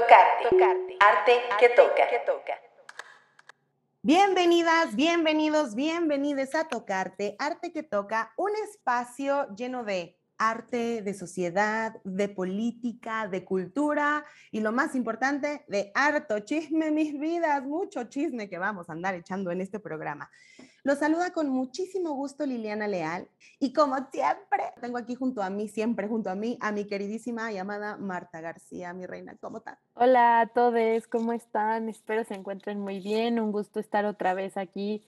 Tocarte. Tocarte. Arte, que, toca. que toca. Bienvenidas, bienvenidos, bienvenidos a Tocarte, Arte que Toca, un espacio lleno de arte, de sociedad, de política, de cultura y lo más importante, de harto chisme, mis vidas, mucho chisme que vamos a andar echando en este programa. Los saluda con muchísimo gusto Liliana Leal y como siempre, tengo aquí junto a mí, siempre junto a mí, a mi queridísima llamada Marta García, mi reina, ¿cómo estás? Hola a todos, ¿cómo están? Espero se encuentren muy bien, un gusto estar otra vez aquí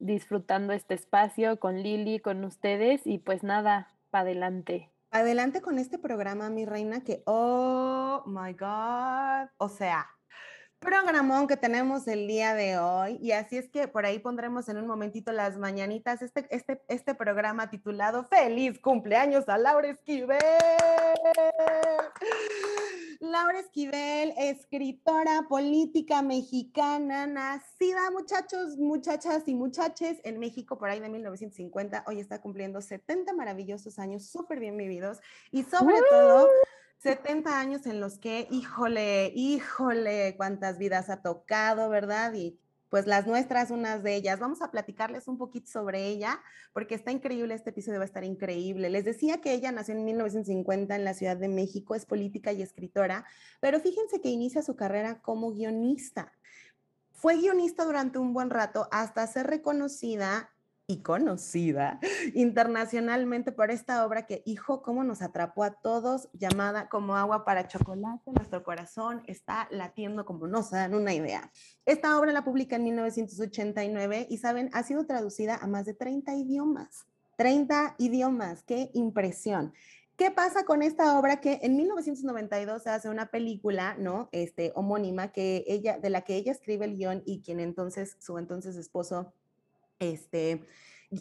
disfrutando este espacio con Lili, con ustedes y pues nada, para adelante. Adelante con este programa, mi reina, que, oh my God, o sea, programón que tenemos el día de hoy. Y así es que por ahí pondremos en un momentito las mañanitas este, este, este programa titulado Feliz cumpleaños a Laura Esquivel. Laura Esquivel, escritora política mexicana, nacida, muchachos, muchachas y muchaches, en México por ahí de 1950. Hoy está cumpliendo 70 maravillosos años, súper bien vividos y sobre todo 70 años en los que, híjole, híjole, cuántas vidas ha tocado, ¿verdad? Y pues las nuestras, unas de ellas. Vamos a platicarles un poquito sobre ella, porque está increíble, este episodio va a estar increíble. Les decía que ella nació en 1950 en la Ciudad de México, es política y escritora, pero fíjense que inicia su carrera como guionista. Fue guionista durante un buen rato hasta ser reconocida y conocida internacionalmente por esta obra que, hijo, cómo nos atrapó a todos, llamada como agua para chocolate. Nuestro corazón está latiendo como no se dan una idea. Esta obra la publica en 1989 y, saben, ha sido traducida a más de 30 idiomas. 30 idiomas, qué impresión. ¿Qué pasa con esta obra que en 1992 se hace una película, ¿no? Este homónima que ella de la que ella escribe el guion y quien entonces su entonces esposo este,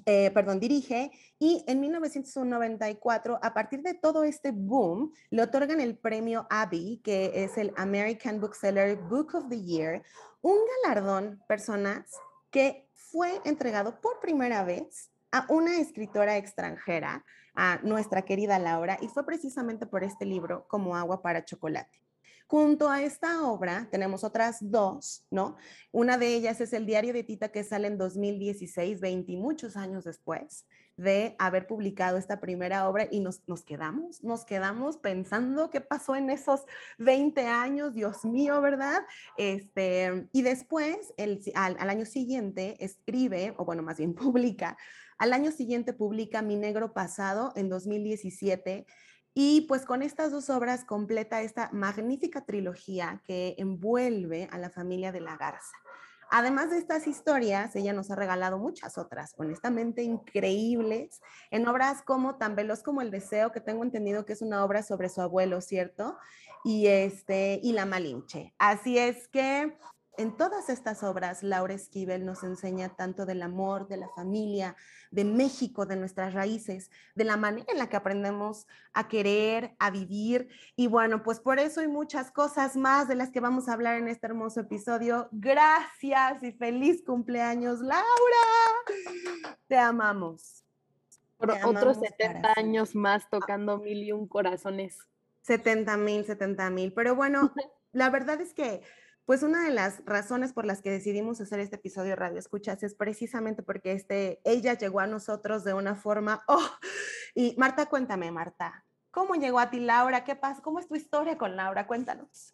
eh, perdón, dirige, y en 1994, a partir de todo este boom, le otorgan el premio Abby, que es el American Bookseller Book of the Year, un galardón, personas, que fue entregado por primera vez a una escritora extranjera, a nuestra querida Laura, y fue precisamente por este libro, Como agua para chocolate. Junto a esta obra tenemos otras dos, ¿no? Una de ellas es el diario de Tita que sale en 2016, 20 y muchos años después de haber publicado esta primera obra y nos, nos quedamos, nos quedamos pensando qué pasó en esos 20 años, Dios mío, ¿verdad? Este, y después, el, al, al año siguiente, escribe, o bueno, más bien publica, al año siguiente publica Mi Negro Pasado en 2017 y pues con estas dos obras completa esta magnífica trilogía que envuelve a la familia de la Garza. Además de estas historias, ella nos ha regalado muchas otras, honestamente increíbles, en obras como Tan veloz como el deseo, que tengo entendido que es una obra sobre su abuelo, ¿cierto? Y este y La Malinche. Así es que en todas estas obras, Laura Esquivel nos enseña tanto del amor, de la familia, de México, de nuestras raíces, de la manera en la que aprendemos a querer, a vivir. Y bueno, pues por eso hay muchas cosas más de las que vamos a hablar en este hermoso episodio. Gracias y feliz cumpleaños, Laura. Te amamos. Por otros 70 años más tocando mil y un corazones. 70 mil, 70 mil. Pero bueno, la verdad es que pues una de las razones por las que decidimos hacer este episodio Radio Escuchas es precisamente porque este, ella llegó a nosotros de una forma, oh, y Marta, cuéntame, Marta, ¿cómo llegó a ti Laura? ¿Qué pasa? ¿Cómo es tu historia con Laura? Cuéntanos.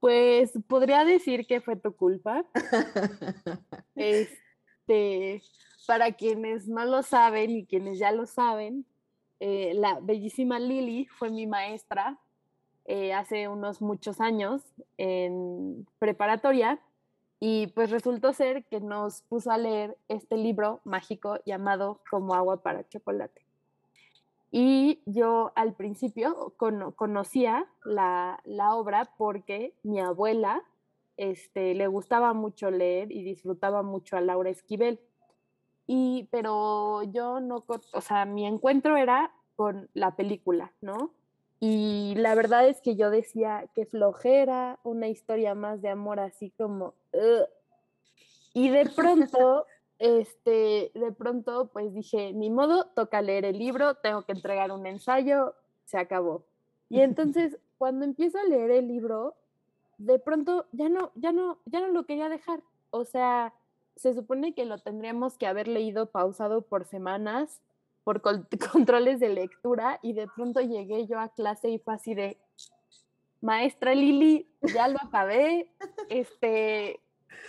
Pues podría decir que fue tu culpa. este, para quienes no lo saben y quienes ya lo saben, eh, la bellísima Lili fue mi maestra eh, hace unos muchos años en preparatoria y pues resultó ser que nos puso a leer este libro mágico llamado Como agua para chocolate. Y yo al principio conocía la, la, obra porque mi abuela este, le gustaba mucho leer y disfrutaba mucho a Laura Esquivel. Y, pero yo no, o sea, mi encuentro era con la película, ¿no? Y la verdad es que yo decía que flojera, una historia más de amor así como... Y de pronto, este, de pronto, pues dije, ni modo, toca leer el libro, tengo que entregar un ensayo, se acabó. Y entonces, cuando empiezo a leer el libro, de pronto ya no, ya no, ya no lo quería dejar. O sea, se supone que lo tendríamos que haber leído pausado por semanas, por controles de lectura, y de pronto llegué yo a clase y fue así de, maestra Lili, ya lo acabé, este,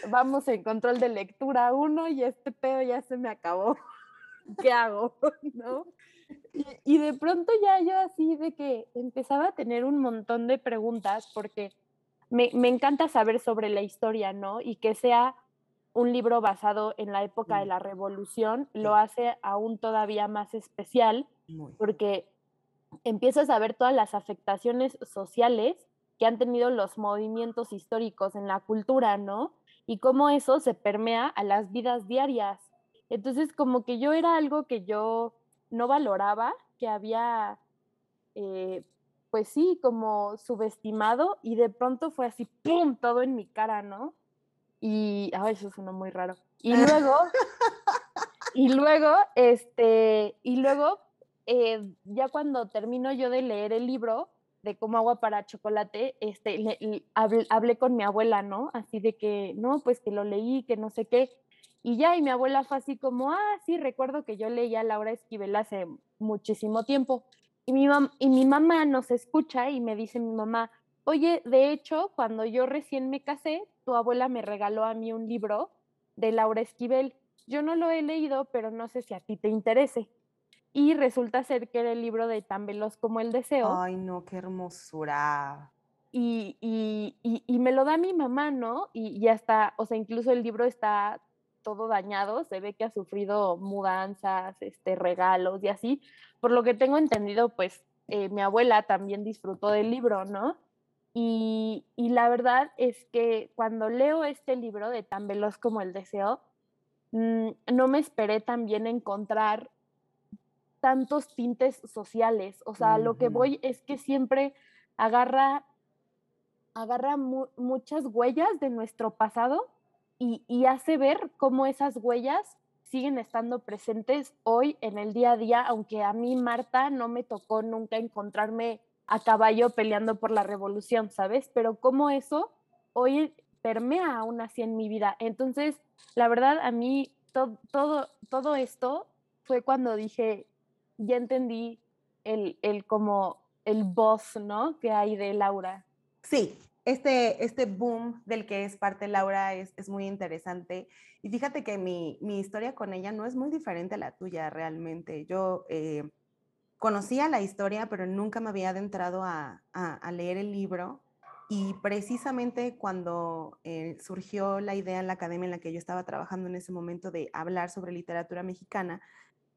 vamos en control de lectura uno y este pedo ya se me acabó. ¿Qué hago? ¿No? Y, de pronto ya yo así de que empezaba a tener un montón de preguntas porque me, me, encanta saber sobre la historia, ¿no? Y que sea un libro basado en la época de la revolución lo hace aún todavía más especial porque empiezas a ver todas las afectaciones sociales que han tenido los movimientos históricos en la cultura, ¿no? Y cómo eso se permea a las vidas diarias. Entonces, como que yo era algo que yo no valoraba, que había, eh, pues sí, como subestimado y de pronto fue así, ¡pum!, todo en mi cara, ¿no? Y, ay, eso suena muy raro. Y luego, y luego, este, y luego, eh, ya cuando termino yo de leer el libro de cómo agua para chocolate, este, hablé, con mi abuela, ¿no? Así de que, no, pues que lo leí, que no sé qué. Y ya, y mi abuela fue así como, ah, sí, recuerdo que yo leía a Laura Esquivel hace muchísimo tiempo. Y mi, y mi mamá nos escucha y me dice mi mamá, oye, de hecho, cuando yo recién me casé, tu abuela me regaló a mí un libro de Laura Esquivel. Yo no lo he leído, pero no sé si a ti te interese. Y resulta ser que era el libro de Tan veloz como el deseo. Ay, no, qué hermosura. Y, y, y, me lo da mi mamá, ¿no? Y ya está, o sea, incluso el libro está todo dañado, se ve que ha sufrido mudanzas, este, regalos y así. Por lo que tengo entendido, pues eh, mi abuela también disfrutó del libro, ¿no? Y, y, la verdad es que cuando leo este libro de Tan veloz como el deseo, mm, no me esperé también encontrar tantos tintes sociales. O sea, lo que voy es que siempre agarra, agarra muchas huellas de nuestro pasado y, hace ver cómo esas huellas siguen estando presentes hoy en el día a día, aunque a mí, Marta, no me tocó nunca encontrarme a caballo peleando por la revolución, ¿sabes? Pero cómo eso hoy permea aún así en mi vida. Entonces, la verdad, a mí todo, todo esto fue cuando dije, ya entendí el, el como el voz, ¿no? Que hay de Laura. Sí, este, este boom del que es parte Laura es, es muy interesante. Y fíjate que mi, mi, historia con ella no es muy diferente a la tuya realmente. Yo eh, conocía la historia, pero nunca me había adentrado a, leer el libro. Y precisamente cuando eh, surgió la idea en la academia en la que yo estaba trabajando en ese momento de hablar sobre literatura mexicana,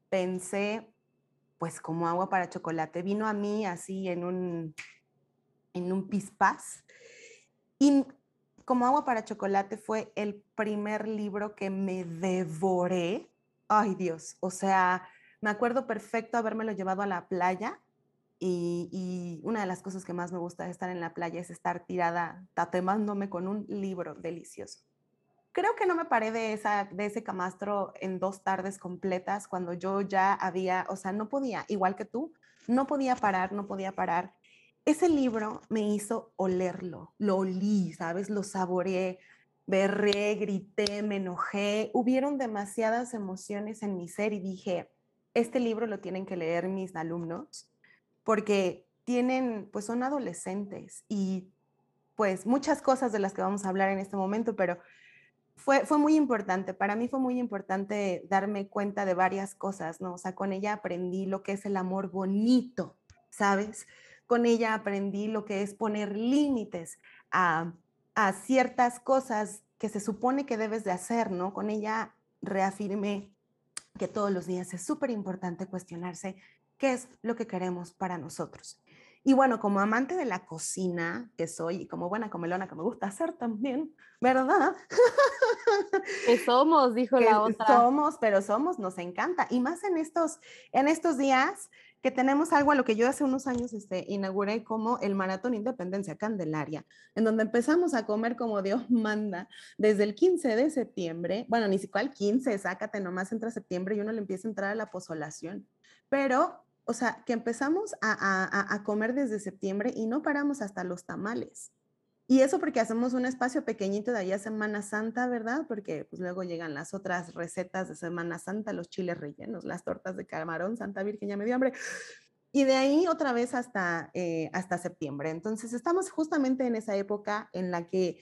pensé, pues como agua para chocolate, vino a mí así en un, en un y como agua para chocolate fue el primer libro que me devoré. Ay Dios, o sea, me acuerdo perfecto habérmelo llevado a la playa y, una de las cosas que más me gusta de estar en la playa es estar tirada, tatemándome con un libro delicioso. Creo que no me paré de, esa, de ese camastro en dos tardes completas cuando yo ya había, o sea, no podía, igual que tú, no podía parar, no podía parar ese libro me hizo olerlo, lo olí, ¿sabes? Lo saboreé, berré, grité, me enojé, hubieron demasiadas emociones en mi ser y dije, este libro lo tienen que leer mis alumnos porque tienen, pues son adolescentes y pues muchas cosas de las que vamos a hablar en este momento, pero fue, fue muy importante, para mí fue muy importante darme cuenta de varias cosas, ¿no? O sea, con ella aprendí lo que es el amor bonito, ¿sabes? Con ella aprendí lo que es poner límites a, ciertas cosas que se supone que debes de hacer, ¿no? Con ella reafirmé que todos los días es súper importante cuestionarse qué es lo que queremos para nosotros. Y bueno, como amante de la cocina que soy y como buena comelona que me gusta hacer también, ¿verdad? Que somos, dijo la otra. Somos, pero somos, nos encanta. Y más en estos, en estos días que tenemos algo a lo que yo hace unos años este, inauguré como el Maratón Independencia Candelaria, en donde empezamos a comer como Dios manda desde el 15 de septiembre, bueno, ni siquiera el 15, sácate nomás entra septiembre y uno le empieza a entrar a la posolación, pero o sea, que empezamos a, a comer desde septiembre y no paramos hasta los tamales. Y eso porque hacemos un espacio pequeñito de allá Semana Santa, ¿verdad? Porque pues luego llegan las otras recetas de Semana Santa, los chiles rellenos, las tortas de camarón, Santa Virgen, ya me dio hambre. Y de ahí otra vez hasta, eh, hasta septiembre. Entonces estamos justamente en esa época en la que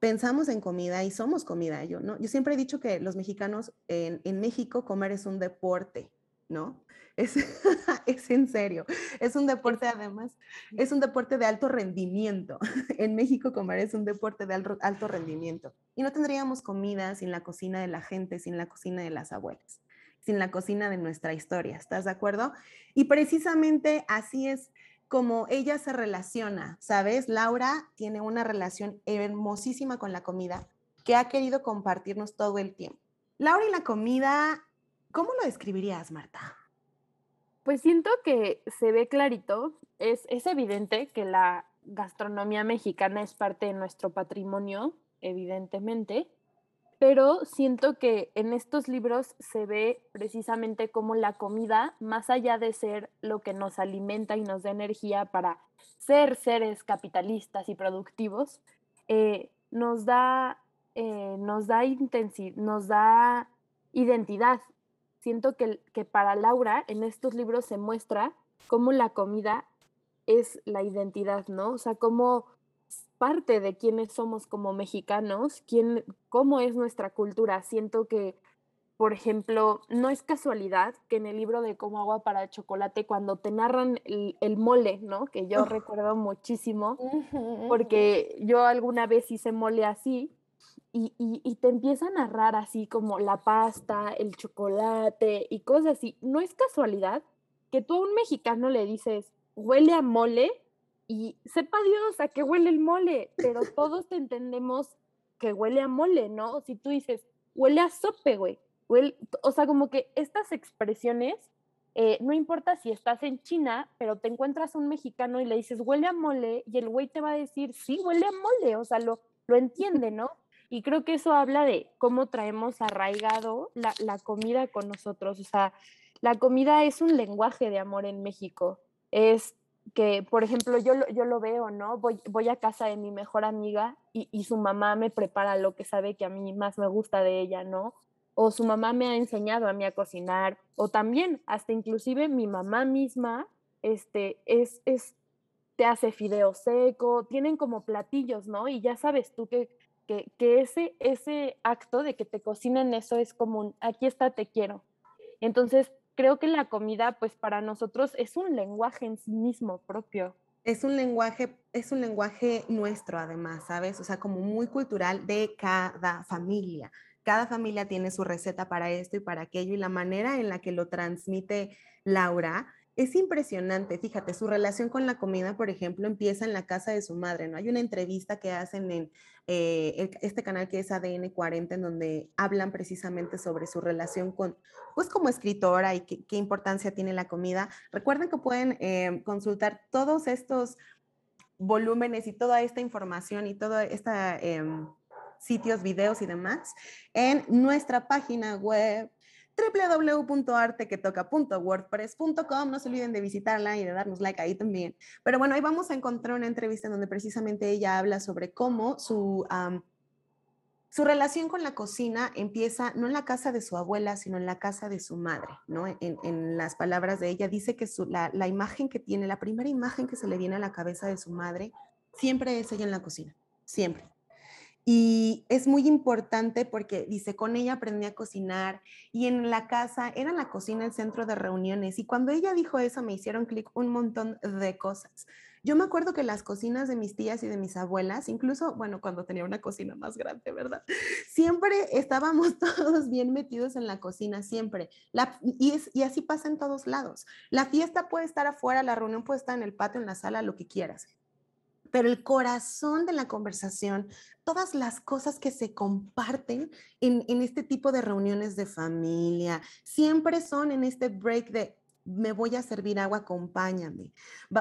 pensamos en comida y somos comida. Yo, ¿no? yo siempre he dicho que los mexicanos en, en México comer es un deporte, ¿no? Es, es en serio, es un deporte además, es un deporte de alto rendimiento. En México comer es un deporte de alto, alto rendimiento. Y no tendríamos comida sin la cocina de la gente, sin la cocina de las abuelas, sin la cocina de nuestra historia. ¿Estás de acuerdo? Y precisamente así es como ella se relaciona, ¿sabes? Laura tiene una relación hermosísima con la comida que ha querido compartirnos todo el tiempo. Laura y la comida, ¿cómo lo describirías, Marta? Pues siento que se ve clarito, es, es evidente que la gastronomía mexicana es parte de nuestro patrimonio, evidentemente, pero siento que en estos libros se ve precisamente cómo la comida, más allá de ser lo que nos alimenta y nos da energía para ser seres capitalistas y productivos, eh, nos da, eh, nos da, nos da identidad, siento que, que para Laura en estos libros se muestra cómo la comida es la identidad, ¿no? O sea, cómo parte de quiénes somos como mexicanos, quién, cómo es nuestra cultura. Siento que, por ejemplo, no es casualidad que en el libro de Como agua para chocolate, cuando te narran el, mole, ¿no? Que yo recuerdo muchísimo, porque yo alguna vez hice mole así, y, te empieza a narrar así como la pasta, el chocolate y cosas así. No es casualidad que tú a un mexicano le dices, huele a mole y sepa Dios a qué huele el mole, pero todos te entendemos que huele a mole, ¿no? Si tú dices, huele a sope, güey. o sea, como que estas expresiones, eh, no importa si estás en China, pero te encuentras a un mexicano y le dices, huele a mole, y el güey te va a decir, sí, huele a mole, o sea, lo, lo entiende, ¿no? Y creo que eso habla de cómo traemos arraigado la, la, comida con nosotros. O sea, la comida es un lenguaje de amor en México. Es que, por ejemplo, yo, yo lo veo, ¿no? Voy, voy a casa de mi mejor amiga y, y, su mamá me prepara lo que sabe que a mí más me gusta de ella, ¿no? O su mamá me ha enseñado a mí a cocinar, o también, hasta inclusive mi mamá misma, este, es, es, te hace fideo seco, tienen como platillos, ¿no? Y ya sabes tú que que, ese, ese acto de que te cocinen eso es común. Aquí está, te quiero. Entonces, creo que la comida, pues para nosotros es un lenguaje en sí mismo propio. Es un lenguaje, es un lenguaje nuestro además, ¿sabes? O sea, como muy cultural de cada familia. Cada familia tiene su receta para esto y para aquello y la manera en la que lo transmite Laura es impresionante, fíjate, su relación con la comida, por ejemplo, empieza en la casa de su madre, ¿no? Hay una entrevista que hacen en eh, este canal que es ADN 40, en donde hablan precisamente sobre su relación con, pues como escritora y qué, importancia tiene la comida. Recuerden que pueden eh, consultar todos estos volúmenes y toda esta información y todos estos em, sitios, videos y demás en nuestra página web www.artequetoca.wordpress.com. No se olviden de visitarla y de darnos like ahí también. Pero bueno, ahí vamos a encontrar una entrevista en donde precisamente ella habla sobre cómo su, su relación con la cocina empieza no en la casa de su abuela, sino en la casa de su madre, ¿no? En, las palabras de ella, dice que la, la imagen que tiene, la primera imagen que se le viene a la cabeza de su madre, siempre es ella en la cocina, siempre. Y es muy importante porque dice, con ella aprendí a cocinar y en la casa era la cocina el centro de reuniones. Y cuando ella dijo eso me hicieron clic un montón de cosas. Yo me acuerdo que las cocinas de mis tías y de mis abuelas, incluso, bueno, cuando tenía una cocina más grande, ¿verdad? Siempre estábamos todos bien metidos en la cocina, siempre. Y, y así pasa en todos lados. La fiesta puede estar afuera, la reunión puede estar en el patio, en la sala, lo que quieras pero el corazón de la conversación, todas las cosas que se comparten en, este tipo de reuniones de familia, siempre son en este break de me voy a servir agua, acompáñame.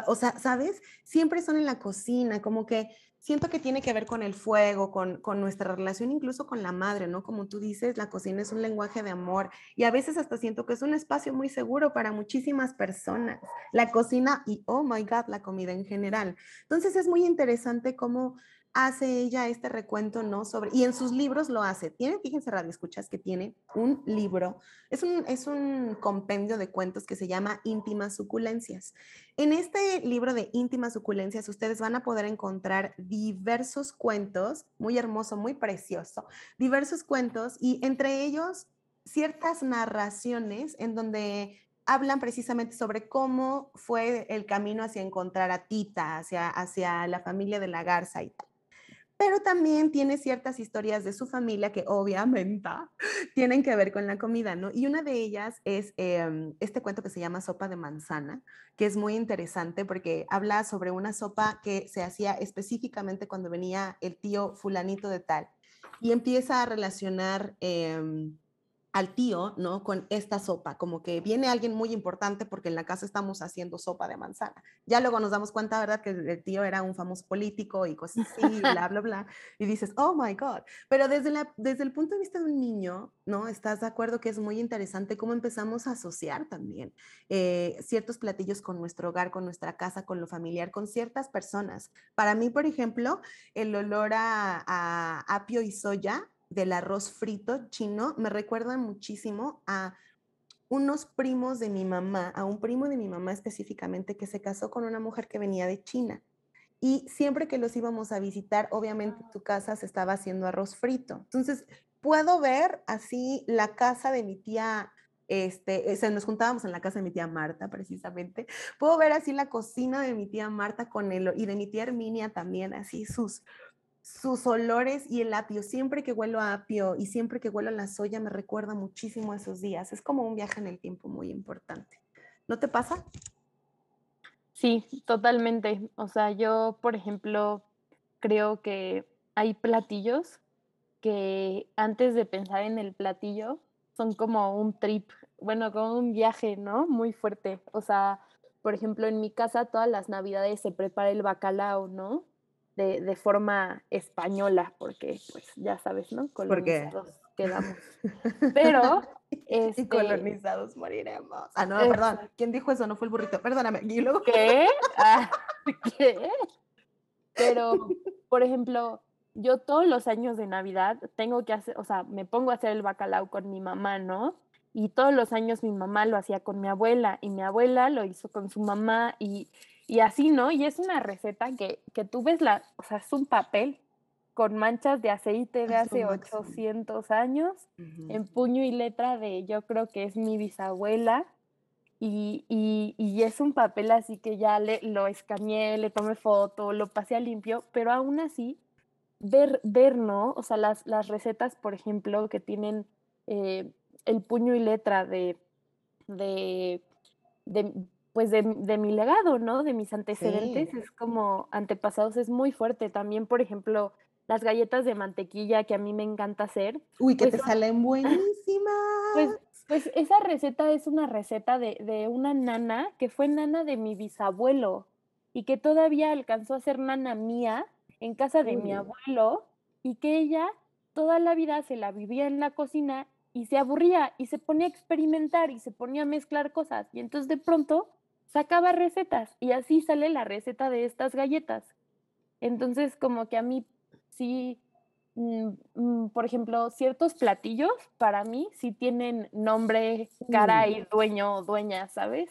O sea, ¿sabes? Siempre son en la cocina, como que siento que tiene que ver con el fuego, con, con, nuestra relación incluso con la madre, ¿no? Como tú dices, la cocina es un lenguaje de amor y a veces hasta siento que es un espacio muy seguro para muchísimas personas. La cocina y, oh my God, la comida en general. Entonces es muy interesante cómo hace ella este recuento, ¿no? Sobre, y en sus libros lo hace. Tiene, fíjense, Radio Escuchas, que tiene un libro, es un, es un compendio de cuentos que se llama Íntimas Suculencias. En este libro de Íntimas Suculencias, ustedes van a poder encontrar diversos cuentos, muy hermoso, muy precioso, diversos cuentos y entre ellos ciertas narraciones en donde hablan precisamente sobre cómo fue el camino hacia encontrar a Tita, hacia, hacia la familia de la Garza y tal pero también tiene ciertas historias de su familia que obviamente tienen que ver con la comida, ¿no? Y una de ellas es em, este cuento que se llama Sopa de Manzana, que es muy interesante porque habla sobre una sopa que se hacía específicamente cuando venía el tío fulanito de tal y empieza a relacionar... Em, al tío, ¿no? Con esta sopa, como que viene alguien muy importante porque en la casa estamos haciendo sopa de manzana. Ya luego nos damos cuenta, ¿verdad? Que el tío era un famoso político y cosas así, bla, bla, bla. Y dices, oh my God. Pero desde, la, desde el punto de vista de un niño, ¿no? ¿Estás de acuerdo que es muy interesante cómo empezamos a asociar también eh, ciertos platillos con nuestro hogar, con nuestra casa, con lo familiar, con ciertas personas? Para mí, por ejemplo, el olor a, a apio y soya del arroz frito chino me recuerda muchísimo a unos primos de mi mamá, a un primo de mi mamá específicamente que se casó con una mujer que venía de China. Y siempre que los íbamos a visitar, obviamente tu casa se estaba haciendo arroz frito. Entonces, puedo ver así la casa de mi tía este, se nos juntábamos en la casa de mi tía Marta, precisamente. Puedo ver así la cocina de mi tía Marta con el, y de mi tía Herminia también, así sus, sus olores y el apio. Siempre que huelo a apio y siempre que huelo a la soya me recuerda muchísimo a esos días. Es como un viaje en el tiempo muy importante. ¿No te pasa? Sí, totalmente. O sea, yo, por ejemplo, creo que hay platillos que antes de pensar en el platillo son como un trip, bueno, como un viaje, ¿no? Muy fuerte. O sea, por ejemplo, en mi casa todas las navidades se prepara el bacalao, ¿no? De, de, forma española, porque pues ya sabes, ¿no? Colonizados quedamos. Pero este, y colonizados moriremos. Ah, no, perdón. ¿Quién dijo eso? No fue el burrito. Perdóname. ¿Y luego? ¿Qué? Ah, ¿Qué? Pero, por ejemplo, yo todos los años de Navidad tengo que hacer, o sea, me pongo a hacer el bacalao con mi mamá, ¿no? Y todos los años mi mamá lo hacía con mi abuela y mi abuela lo hizo con su mamá y y así, ¿no? Y es una receta que, que tú ves, la, o sea, es un papel con manchas de aceite de hace 800 años, en puño y letra de, yo creo que es mi bisabuela, y, y, y es un papel así que ya le, lo escaneé, le tomé foto, lo pasé a limpio, pero aún así, ver, ver ¿no? O sea, las, las recetas, por ejemplo, que tienen eh, el puño y letra de, de, de, pues de, mi legado, ¿no? De mis antecedentes, es como antepasados, es muy fuerte. También, por ejemplo, las galletas de mantequilla que a mí me encanta hacer. Uy, que pues te salen buenísimas. Pues, pues esa receta es una receta de, de, una nana que fue nana de mi bisabuelo y que todavía alcanzó a ser nana mía en casa de mi abuelo y que ella toda la vida se la vivía en la cocina y se aburría y se ponía a experimentar y se ponía a mezclar cosas y entonces de pronto sacaba recetas y así sale la receta de estas galletas. Entonces, como que a mí sí, mm, mm, por ejemplo, ciertos platillos para mí sí tienen nombre, cara y dueño o dueña, ¿sabes?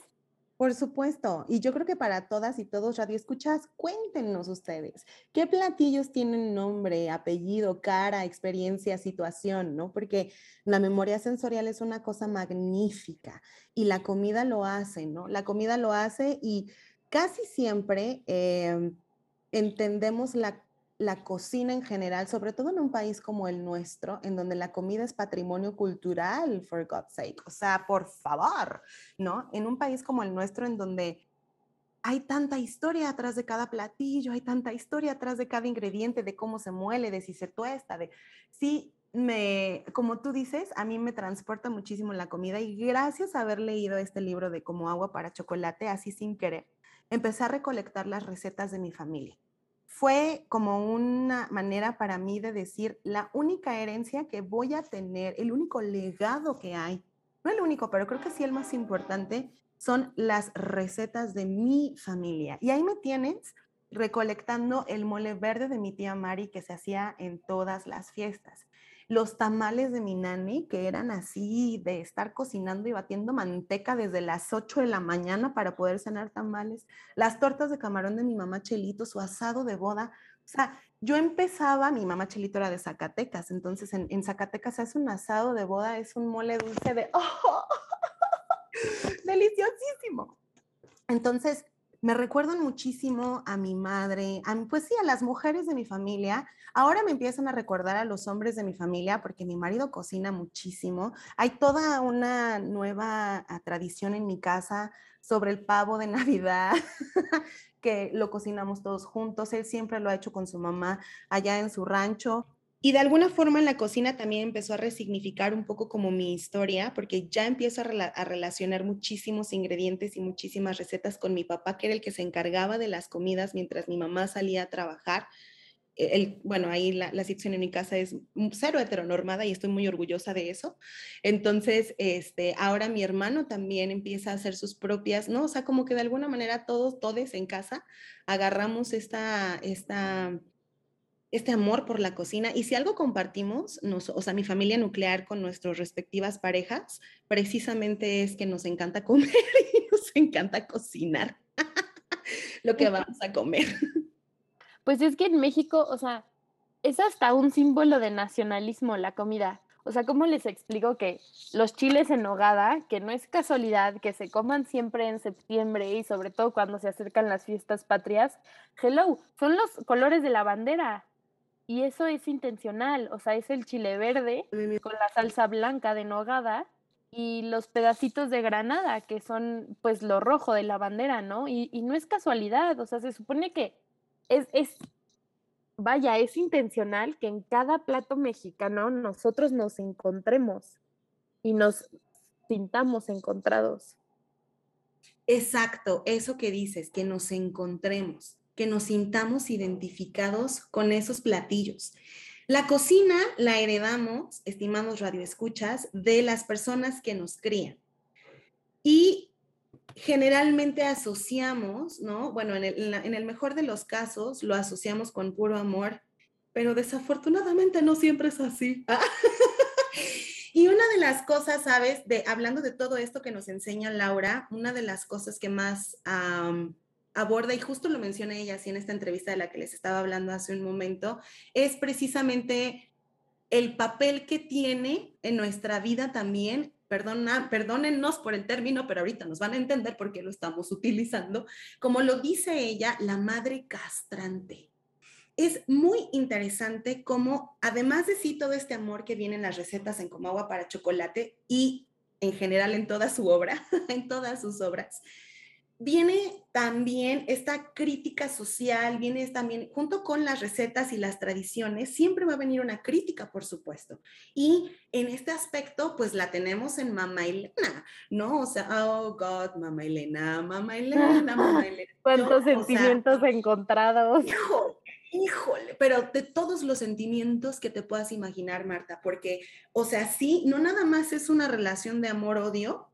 Por supuesto, y yo creo que para todas y todos radio escuchas, cuéntenos ustedes, ¿qué platillos tienen nombre, apellido, cara, experiencia, situación, ¿no? Porque la memoria sensorial es una cosa magnífica y la comida lo hace, ¿no? La comida lo hace y casi siempre em, entendemos la la cocina en general, sobre todo en un país como el nuestro, en donde la comida es patrimonio cultural, for God's sake, o sea, por favor, ¿no? En un país como el nuestro, en donde hay tanta historia atrás de cada platillo, hay tanta historia atrás de cada ingrediente, de cómo se muele, de si se tuesta, de sí, me, como tú dices, a mí me transporta muchísimo la comida y gracias a haber leído este libro de Como agua para chocolate, así sin querer, empecé a recolectar las recetas de mi familia fue como una manera para mí de decir la única herencia que voy a tener, el único legado que hay, no el único, pero creo que sí el más importante, son las recetas de mi familia. Y ahí me tienes recolectando el mole verde de mi tía Mari que se hacía en todas las fiestas. Los tamales de mi nani, que eran así de estar cocinando y batiendo manteca desde las 8 de la mañana para poder cenar tamales. Las tortas de camarón de mi mamá Chelito, su asado de boda. O sea, yo empezaba, mi mamá Chelito era de Zacatecas, entonces en, Zacatecas se hace un asado de boda, es un mole dulce de, ¡oh! deliciosísimo. Entonces, me recuerdan muchísimo a mi madre, a, pues sí, a las mujeres de mi familia. Ahora me empiezan a recordar a los hombres de mi familia porque mi marido cocina muchísimo. Hay toda una nueva ah, tradición en mi casa sobre el pavo de Navidad, que lo cocinamos todos juntos. Él siempre lo ha hecho con su mamá allá en su rancho. Y de alguna forma en la cocina también empezó a resignificar un poco como mi historia, porque ya empiezo a, relacionar muchísimos ingredientes y muchísimas recetas con mi papá, que era el que se encargaba de las comidas mientras mi mamá salía a trabajar. E, el, bueno, ahí la, la, situación en mi casa es cero heteronormada y estoy muy orgullosa de eso. Entonces, este, ahora mi hermano también empieza a hacer sus propias, ¿no? O sea, como que de alguna manera todos, todos en casa agarramos esta, esta este amor por la cocina. Y si algo compartimos, o sea, mi familia nuclear con nuestras respectivas parejas, precisamente es que nos encanta comer y nos encanta cocinar lo que vamos a comer. Pues es que en México, o sea, es hasta un símbolo de nacionalismo la comida. O sea, ¿cómo les explico que los chiles en nogada, que no es casualidad que se coman siempre en septiembre y sobre todo cuando se acercan las fiestas patrias, hello, son los colores de la bandera. Y eso es intencional, o sea, es el chile verde con la salsa blanca de nogada y los pedacitos de granada, que son pues lo rojo de la bandera, ¿no? Y, no es casualidad, o sea, se supone que es, es, vaya, es intencional que en cada plato mexicano nosotros nos encontremos y nos sintamos encontrados. Exacto, eso que dices, que nos encontremos que nos sintamos identificados con esos platillos. La cocina la heredamos, estimados radioescuchas, de las personas que nos crían. Y generalmente asociamos, ¿no? Bueno, en el, mejor de los casos lo asociamos con puro amor, pero desafortunadamente no siempre es así. y una de las cosas, ¿sabes? De, hablando de todo esto que nos enseña Laura, una de las cosas que más aborda, y justo lo menciona ella así en esta entrevista de la que les estaba hablando hace un momento, es precisamente el papel que tiene en nuestra vida también, perdona, perdónennos por el término, pero ahorita nos van a entender por qué lo estamos utilizando, como lo dice ella, la madre castrante. Es muy interesante cómo, además de sí todo este amor que viene en las recetas en Como Agua para Chocolate y en general en toda su obra, en todas sus obras, viene también esta crítica social, viene también, junto con las recetas y las tradiciones, siempre va a venir una crítica, por supuesto. Y en este aspecto, pues la tenemos en Mamá Elena, ¿no? O sea, oh God, Mamá Elena, Mamá Elena, Mamá Elena. ¿Cuántos sentimientos encontrados? Híjole, híjole, pero de todos los sentimientos que te puedas imaginar, Marta, porque, o sea, sí, no nada más es una relación de amor-odio,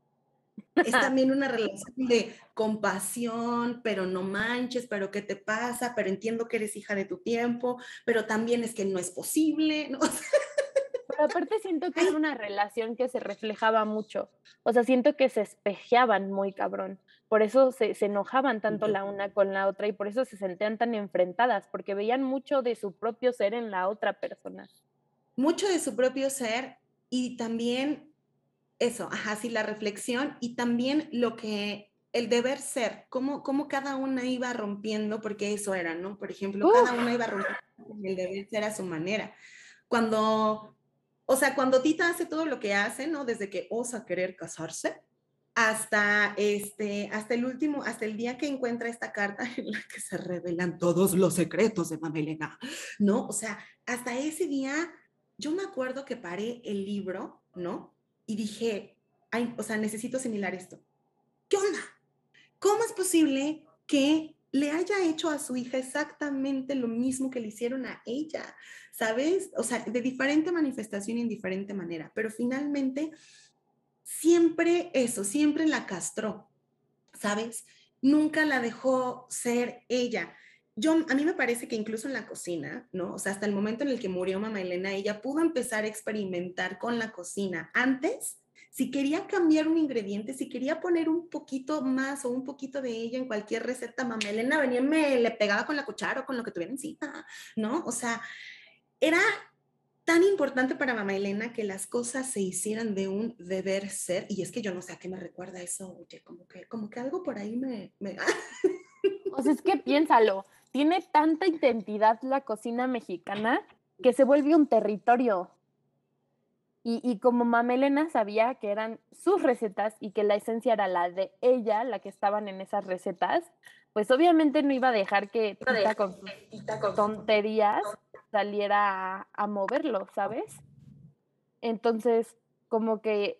es también una relación de compasión, pero no manches, pero ¿qué te pasa? Pero entiendo que eres hija de tu tiempo, pero también es que no es posible, ¿no? Pero aparte siento que es una relación que se reflejaba mucho, o sea, siento que se espejeaban muy cabrón, por eso se, se enojaban tanto la una con la otra y por eso se sentían tan enfrentadas, porque veían mucho de su propio ser en la otra persona. Mucho de su propio ser y también eso, ajá, sí, la reflexión y también lo que el deber ser, cómo, cómo cada una iba rompiendo, porque eso era, ¿no? Por ejemplo, cada una iba rompiendo el deber ser a su manera. Cuando, o sea, cuando Tita hace todo lo que hace, ¿no? Desde que osa querer casarse hasta este, hasta el último, hasta el día que encuentra esta carta en la que se revelan todos los secretos de Mamelena, ¿no? O sea, hasta ese día, yo me acuerdo que paré el libro, ¿no? Y dije, Ay, o sea, necesito asimilar esto. ¿Qué onda? ¿Cómo es posible que le haya hecho a su hija exactamente lo mismo que le hicieron a ella, ¿sabes? O sea, de diferente manifestación y en diferente manera, pero finalmente siempre eso, siempre la castró, ¿sabes? Nunca la dejó ser ella. Yo, a mí me parece que incluso en la cocina, ¿no? O sea, hasta el momento en el que murió mamá Elena, ella pudo empezar a experimentar con la cocina antes si quería cambiar un ingrediente, si quería poner un poquito más o un poquito de ella en cualquier receta, mamá Elena venía y me le pegaba con la cuchara o con lo que tuviera encima, ¿no? O sea, era tan importante para mamá Elena que las cosas se hicieran de un deber ser, y es que yo no sé a qué me recuerda eso, oye, como que, como que algo por ahí me... me... o sea, es que piénsalo, tiene tanta identidad la cocina mexicana que se vuelve un territorio. Y, como Mamelena sabía que eran sus recetas y que la esencia era la de ella, la que estaban en esas recetas, pues obviamente no iba a dejar que Tita con sus tonterías saliera a, moverlo, ¿sabes? Entonces, como que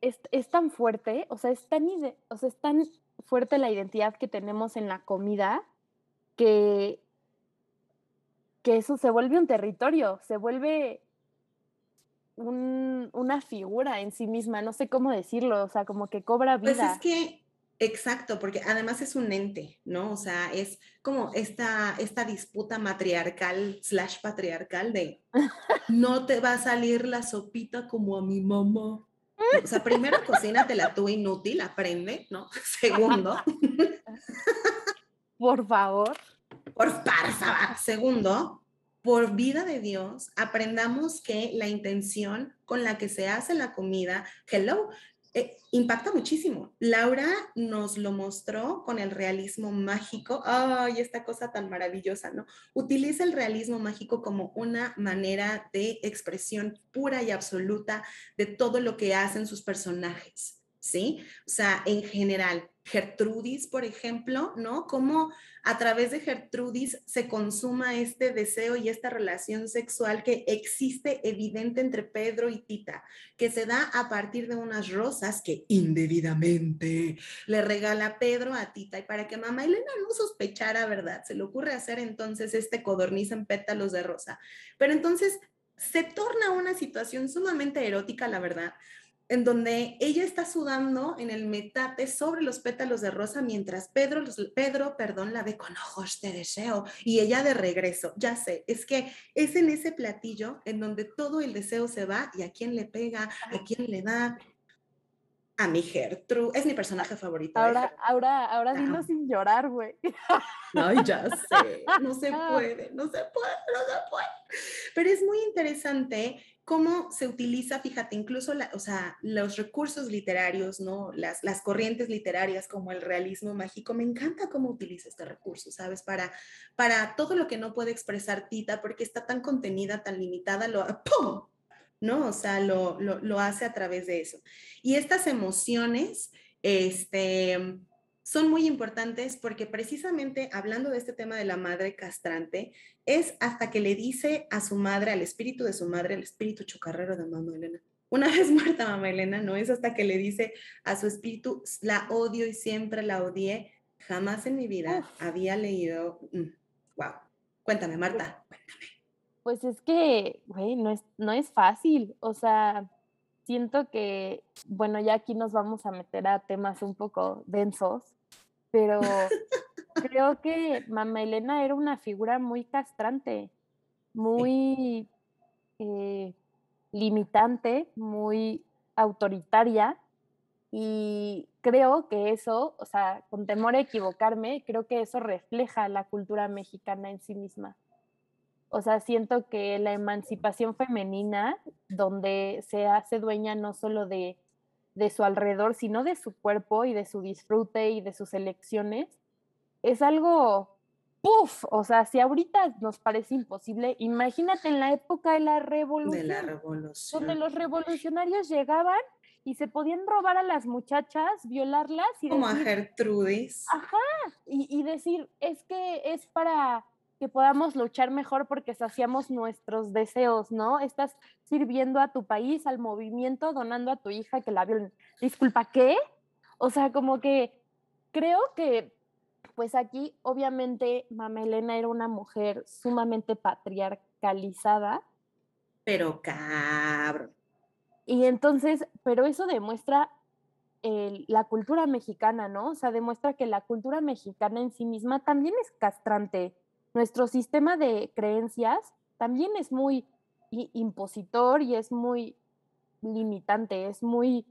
es, tan fuerte, o sea, es tan, o sea, es tan fuerte la identidad que tenemos en la comida que, que eso se vuelve un territorio, se vuelve una figura en sí misma, no sé cómo decirlo, o sea, como que cobra vida. Pues es que, exacto, porque además es un ente, ¿no? O sea, es como esta, esta disputa matriarcal slash patriarcal de no te va a salir la sopita como a mi mamá. O sea, primero la tú inútil, aprende, ¿no? Segundo. Por favor. Por favor. Segundo, por vida de Dios, aprendamos que la intención con la que se hace la comida, hello, eh, impacta muchísimo. Laura nos lo mostró con el realismo mágico. Ay, esta cosa tan maravillosa, ¿no? Utiliza el realismo mágico como una manera de expresión pura y absoluta de todo lo que hacen sus personajes, ¿sí? O sea, en general, Gertrudis, por ejemplo, ¿no? Cómo a través de Gertrudis se consuma este deseo y esta relación sexual que existe evidente entre Pedro y Tita, que se da a partir de unas rosas que indebidamente le regala Pedro a Tita y para que mamá Elena no sospechara, ¿verdad? Se le ocurre hacer entonces este codorniz en pétalos de rosa. Pero entonces se torna una situación sumamente erótica, la verdad, en donde ella está sudando en el metate sobre los pétalos de rosa mientras Pedro, Pedro, perdón, la ve con ojos de deseo y ella de regreso. Ya sé, es que es en ese platillo en donde todo el deseo se va y a quién le pega, a quién le da. A mi Gertrude, es mi personaje favorito. ¿eh? Ahora, ahora, ahora dilo sin llorar, güey. Ay, ya sé, no se puede, no se puede, no se puede. Pero es muy interesante cómo se utiliza, fíjate, incluso o sea, los recursos literarios, ¿no? Las, las corrientes literarias como el realismo mágico, me encanta cómo utiliza este recurso, ¿sabes? Para, para todo lo que no puede expresar Tita, porque está tan contenida, tan limitada, lo, ¡pum! ¿no? O sea, lo, lo, lo hace a través de eso. Y estas emociones, este, son muy importantes porque precisamente hablando de este tema de la madre castrante, es hasta que le dice a su madre, al espíritu de su madre, al espíritu chocarrero de mamá Elena. Una vez muerta mamá Elena, no es hasta que le dice a su espíritu, la odio y siempre la odié. Jamás en mi vida había leído. wow. Mm, Cuéntame, Marta. Cuéntame. Pues es que, güey, no es, no es fácil. O sea, siento que, bueno, ya aquí nos vamos a meter a temas un poco densos, pero creo que Mamá Elena era una figura muy castrante, muy eh, limitante, muy autoritaria. Y creo que eso, o sea, con temor a equivocarme, creo que eso refleja la cultura mexicana en sí misma. O sea, siento que la emancipación femenina, donde se hace dueña no solo de, de su alrededor, sino de su cuerpo y de su disfrute y de sus elecciones, es algo, ¡puf! O sea, si ahorita nos parece imposible, imagínate en la época de la revolución. De la revolución. Donde los revolucionarios llegaban y se podían robar a las muchachas, violarlas y Como a Gertrudis. Ajá, y, y decir, es que es para que podamos luchar mejor porque saciamos nuestros deseos, ¿no? Estás sirviendo a tu país, al movimiento, donando a tu hija que la violen. Disculpa, ¿qué? O sea, como que creo que pues aquí obviamente Mama Elena era una mujer sumamente patriarcalizada. Pero cabrón. Y entonces, pero eso demuestra la cultura mexicana, ¿no? O sea, demuestra que la cultura mexicana en sí misma también es castrante. Nuestro sistema de creencias también es muy impositor y es muy limitante, es muy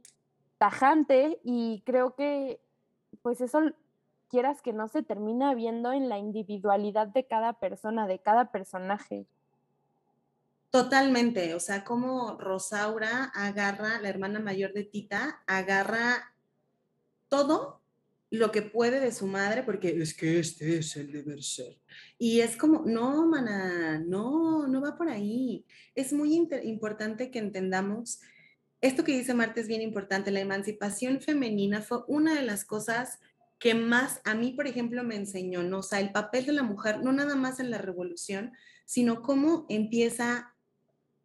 tajante y creo que pues eso quieras que no se termina viendo en la individualidad de cada persona, de cada personaje. Totalmente, o sea, como Rosaura agarra, la hermana mayor de Tita, agarra todo lo que puede de su madre, porque es que este es el deber ser. Y es como, no, mana, no, no va por ahí. Es muy importante que entendamos, esto que dice Marta es bien importante, la emancipación femenina fue una de las cosas que más a mí, por ejemplo, me enseñó, ¿no? O sea, el papel de la mujer, no nada más en la revolución, sino cómo empieza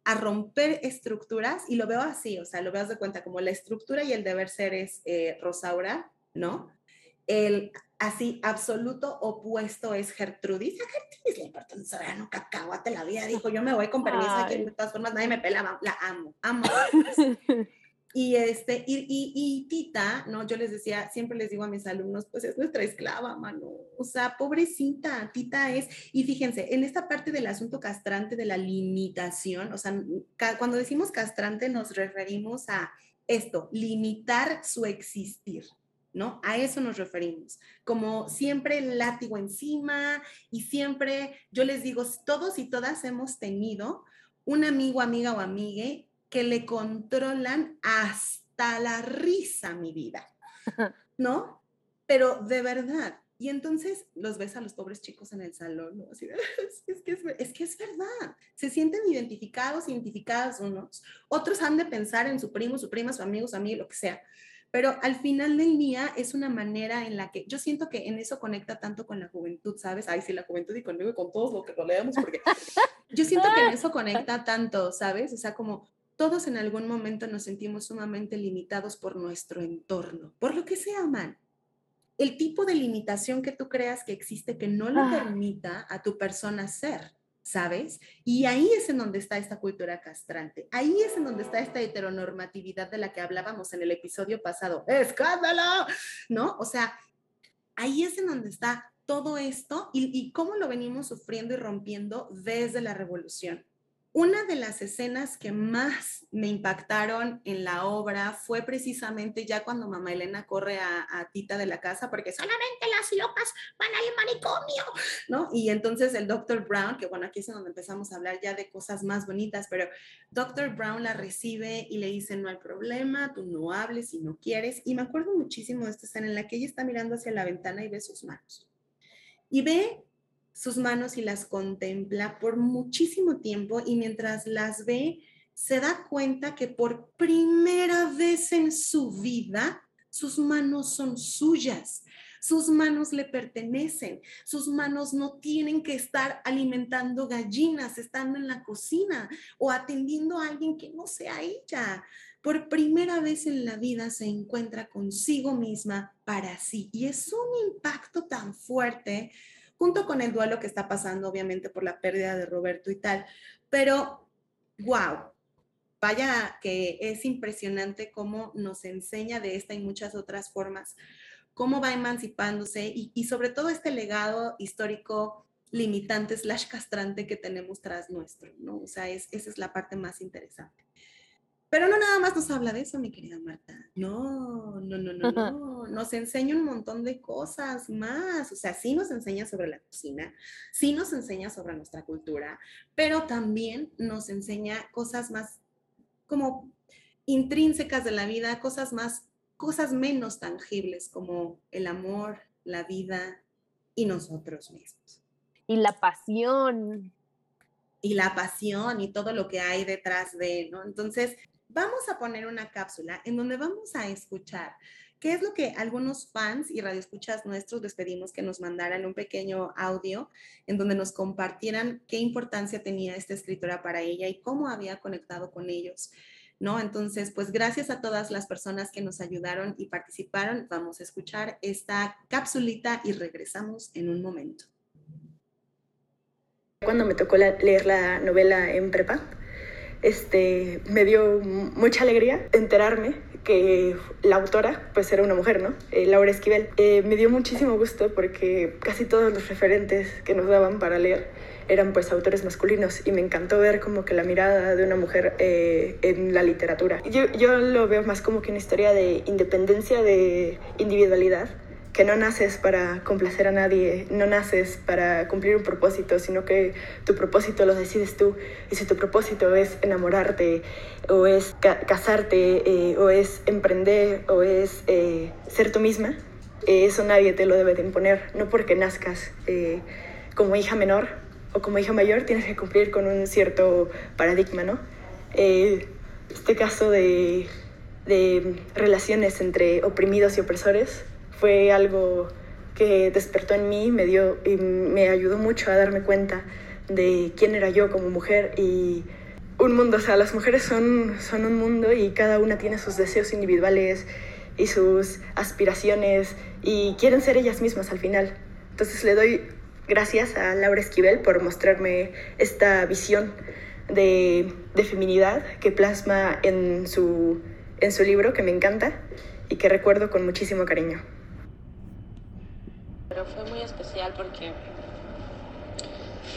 a romper estructuras, y lo veo así, o sea, lo veo de cuenta como la estructura y el deber ser es eh, Rosaura, ¿no? El así absoluto opuesto es Gertrudis. A Gertrudis le importa un soberano cacahuate la vida, dijo, yo me voy con permiso, aquí de todas formas nadie me pela, la amo, amo. Y, este, y, y, Tita, ¿no? Yo les decía, siempre les digo a mis alumnos, pues es nuestra esclava, mano. O sea, pobrecita, Tita es. Y fíjense, en esta parte del asunto castrante de la limitación, o sea, cuando decimos castrante nos referimos a esto, limitar su existir. ¿No? A eso nos referimos. Como siempre el látigo encima y siempre, yo les digo, todos y todas hemos tenido un amigo, amiga o amigue que le controlan hasta la risa mi vida, ¿no? Pero de verdad. Y entonces los ves a los pobres chicos en el salón, ¿no? Así es, que es, que es verdad. Se sienten identificados, identificadas unos. Otros han de pensar en su primo, su prima, su amigo, su amigo, lo que sea. Pero al final del día es una manera en la que yo siento que en eso conecta tanto con la juventud, ¿sabes? Ay, sí, la juventud y conmigo y con todos los que lo leemos, porque yo siento que en eso conecta tanto, ¿sabes? O sea, como todos en algún momento nos sentimos sumamente limitados por nuestro entorno, por lo que sea, man. El tipo de limitación que tú creas que existe que no le ah. permita a tu persona ser, ¿sabes? Y ahí es en donde está esta cultura castrante. Ahí es en donde está esta heteronormatividad de la que hablábamos en el episodio pasado. ¡Escándalo! ¿No? O sea, ahí es en donde está todo esto y, y cómo lo venimos sufriendo y rompiendo desde la revolución. Una de las escenas que más me impactaron en la obra fue precisamente ya cuando mamá Elena corre a, Tita de la casa porque solamente las locas van al manicomio, ¿no? Y entonces el Dr. Brown, que bueno, aquí es donde empezamos a hablar ya de cosas más bonitas, pero Dr. Brown la recibe y le dice, no hay problema, tú no hables si no quieres. Y me acuerdo muchísimo de esta escena en la que ella está mirando hacia la ventana y ve sus manos. Y ve sus manos y las contempla por muchísimo tiempo y mientras las ve, se da cuenta que por primera vez en su vida, sus manos son suyas. Sus manos le pertenecen, sus manos no tienen que estar alimentando gallinas, estando en la cocina o atendiendo a alguien que no sea ella. Por primera vez en la vida se encuentra consigo misma para sí. Y es un impacto tan fuerte junto con el duelo que está pasando, obviamente, por la pérdida de Roberto y tal. Pero, wow, vaya que es impresionante cómo nos enseña de esta y muchas otras formas, cómo va emancipándose y, sobre todo este legado histórico limitante slash castrante que tenemos tras nuestro, ¿no? O sea, es, esa es la parte más interesante. Pero no nada más nos habla de eso, mi querida Marta. No, no, no, no, no. Nos enseña un montón de cosas más. O sea, sí nos enseña sobre la cocina, sí nos enseña sobre nuestra cultura, pero también nos enseña cosas más como intrínsecas de la vida, cosas más, cosas menos tangibles como el amor, la vida y nosotros mismos. Y la pasión. Y la pasión y todo lo que hay detrás de, ¿no? Entonces, vamos a poner una cápsula en donde vamos a escuchar qué es lo que algunos fans y radioescuchas nuestros les pedimos que nos mandaran un pequeño audio en donde nos compartieran qué importancia tenía esta escritora para ella y cómo había conectado con ellos. ¿no? Entonces, pues gracias a todas las personas que nos ayudaron y participaron. Vamos a escuchar esta capsulita y regresamos en un momento. Cuando me tocó leer la novela en prepa, este, me dio mucha alegría enterarme que la autora pues era una mujer, ¿no? Eh, Laura Esquivel. Eh, me dio muchísimo gusto porque casi todos los referentes que nos daban para leer eran pues autores masculinos y me encantó ver como que la mirada de una mujer eh, en la literatura. Yo, yo lo veo más como que una historia de independencia, de individualidad, que no naces para complacer a nadie, no naces para cumplir un propósito, sino que tu propósito lo decides tú. Y si tu propósito es enamorarte, o es casarte, eh, o es emprender, o es eh, ser tú misma, eso nadie te lo debe de imponer. No porque nazcas como hija menor, o como hija mayor tienes que cumplir con un cierto paradigma, ¿no? Eh, este caso de relaciones entre oprimidos y opresores fue algo que despertó en mí, me dio y me ayudó mucho a darme cuenta de quién era yo como mujer y un mundo, o sea, las mujeres son, son un mundo y cada una tiene sus deseos individuales y sus aspiraciones y quieren ser ellas mismas al final. Entonces le doy Gracias a Laura Esquivel por mostrarme esta visión de, de feminidad que plasma en su, en su libro, que me encanta y que recuerdo con muchísimo cariño. Pero fue muy especial porque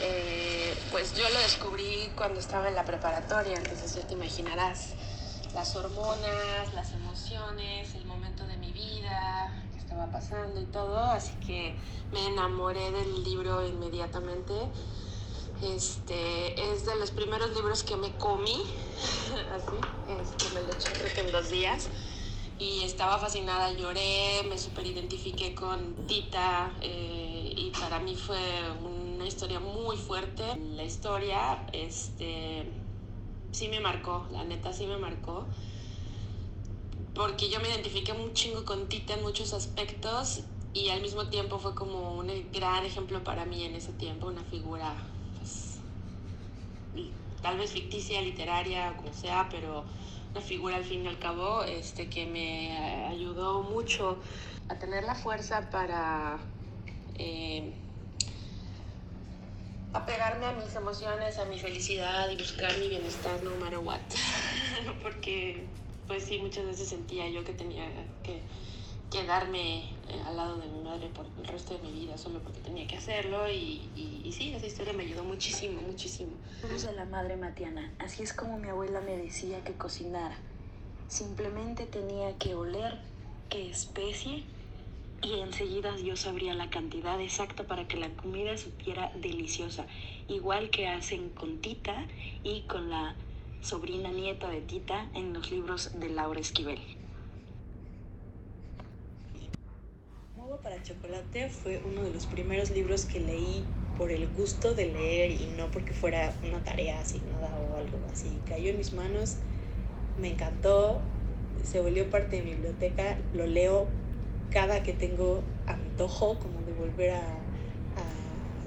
eh, pues yo lo descubrí cuando estaba en la preparatoria, entonces ya te imaginarás las hormonas, las emociones, el momento de mi vida, estaba pasando y todo, así que me enamoré del libro inmediatamente. Este, es de los primeros libros que me comí, así, este, me lo eché creo que en dos días y estaba fascinada, lloré, me super identifiqué con Tita eh, y para mí fue una historia muy fuerte. La historia, este, sí me marcó, la neta sí me marcó porque yo me identifiqué un chingo con Tita en muchos aspectos y al mismo tiempo fue como un gran ejemplo para mí en ese tiempo, una figura pues, tal vez ficticia, literaria, como sea, pero una figura al fin y al cabo este, que me ayudó mucho a tener la fuerza para eh, apegarme a mis emociones, a mi felicidad y buscar mi bienestar no matter what. porque pues sí, muchas veces sentía yo que tenía que quedarme eh, al lado de mi madre por el resto de mi vida solo porque tenía que hacerlo y, y, sí, esa historia me ayudó muchísimo, muchísimo. Somos de la madre Matiana, así es como mi abuela me decía que cocinara. Simplemente tenía que oler qué especie y enseguida yo sabría la cantidad exacta para que la comida supiera deliciosa, igual que hacen con Tita y con la sobrina nieta de Tita en los libros de Laura Esquivel. Para Chocolate fue uno de los primeros libros que leí por el gusto de leer y no porque fuera una tarea asignada o algo así. Cayó en mis manos, me encantó, se volvió parte de mi biblioteca, lo leo cada que tengo antojo como de volver a,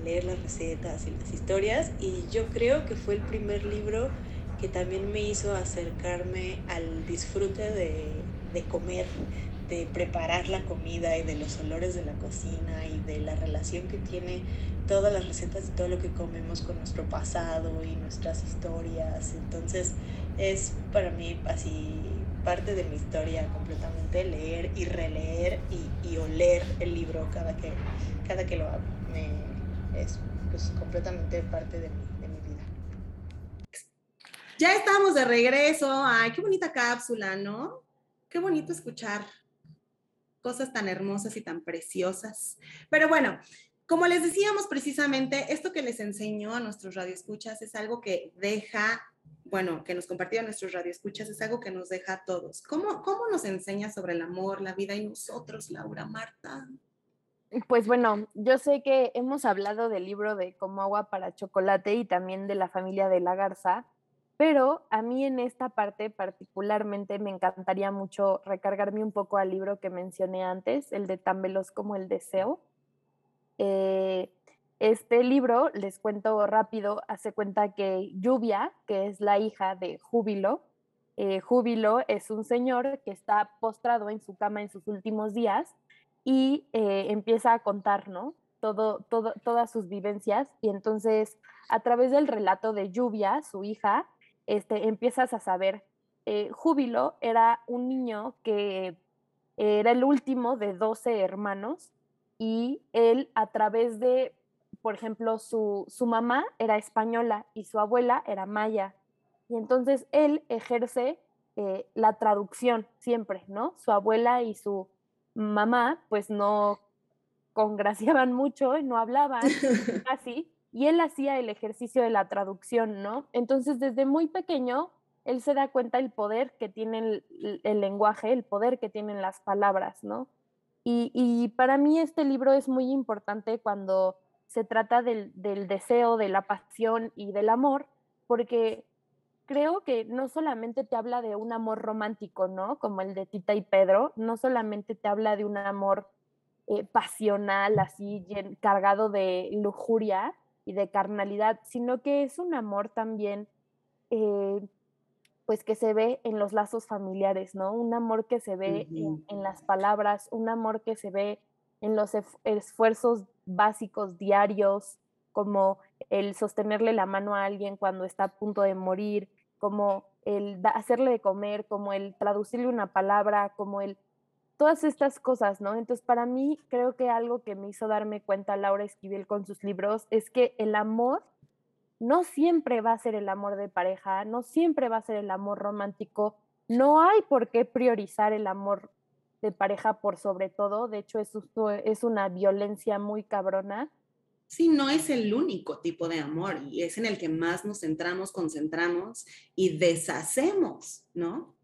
leer las recetas y las historias y yo creo que fue el primer libro que también me hizo acercarme al disfrute de comer, de preparar la comida y de los olores de la cocina y de la relación que tiene todas las recetas y todo lo que comemos con nuestro pasado y nuestras historias. Entonces es para mí así parte de mi historia completamente leer y releer y, y oler el libro cada que, cada que lo hago. Me, es pues, completamente parte de mí. Ya estamos de regreso. Ay, qué bonita cápsula, ¿no? Qué bonito escuchar cosas tan hermosas y tan preciosas. Pero bueno, como les decíamos precisamente, esto que les enseñó a nuestros radioescuchas es algo que deja, bueno, que nos compartieron nuestros radioescuchas, es algo que nos deja a todos. ¿Cómo, ¿Cómo nos enseña sobre el amor, la vida y nosotros, Laura Marta? Pues bueno, yo sé que hemos hablado del libro de Como agua para chocolate y también de la familia de la garza, pero a mí en esta parte particularmente me encantaría mucho recargarme un poco al libro que mencioné antes, el de Tan veloz como el deseo. Eh, este libro, les cuento rápido, hace cuenta que Lluvia, que es la hija de Júbilo, eh, Júbilo es un señor que está postrado en su cama en sus últimos días y eh, empieza a contar, ¿no? Todo, todo, todas sus vivencias y entonces a través del relato de Lluvia, su hija, este, empiezas a saber, eh, Júbilo era un niño que era el último de 12 hermanos y él a través de, por ejemplo, su, su mamá era española y su abuela era maya. Y entonces él ejerce eh, la traducción siempre, ¿no? Su abuela y su mamá pues no congraciaban mucho, no hablaban así, y él hacía el ejercicio de la traducción, ¿no? Entonces desde muy pequeño él se da cuenta el poder que tiene el, lenguaje, el poder que tienen las palabras, ¿no? Y, para mí este libro es muy importante cuando se trata del, del deseo, de la pasión y del amor, porque creo que no solamente te habla de un amor romántico, ¿no? Como el de Tita y Pedro, no solamente te habla de un amor eh, pasional, así cargado de lujuria y de carnalidad, sino que es un amor también, eh, pues que se ve en los lazos familiares, ¿no? Un amor que se ve en, en, las palabras, un amor que se ve en los esfuerzos básicos diarios, como el sostenerle la mano a alguien cuando está a punto de morir, como el hacerle de comer, como el traducirle una palabra, como el todas estas cosas, ¿no? Entonces, para mí, creo que algo que me hizo darme cuenta Laura Esquivel con sus libros es que el amor no siempre va a ser el amor de pareja, no siempre va a ser el amor romántico, no hay por qué priorizar el amor de pareja por sobre todo, de hecho es, es una violencia muy cabrona, sí, no es el único tipo de amor y es en el que más nos centramos, concentramos y deshacemos, ¿no?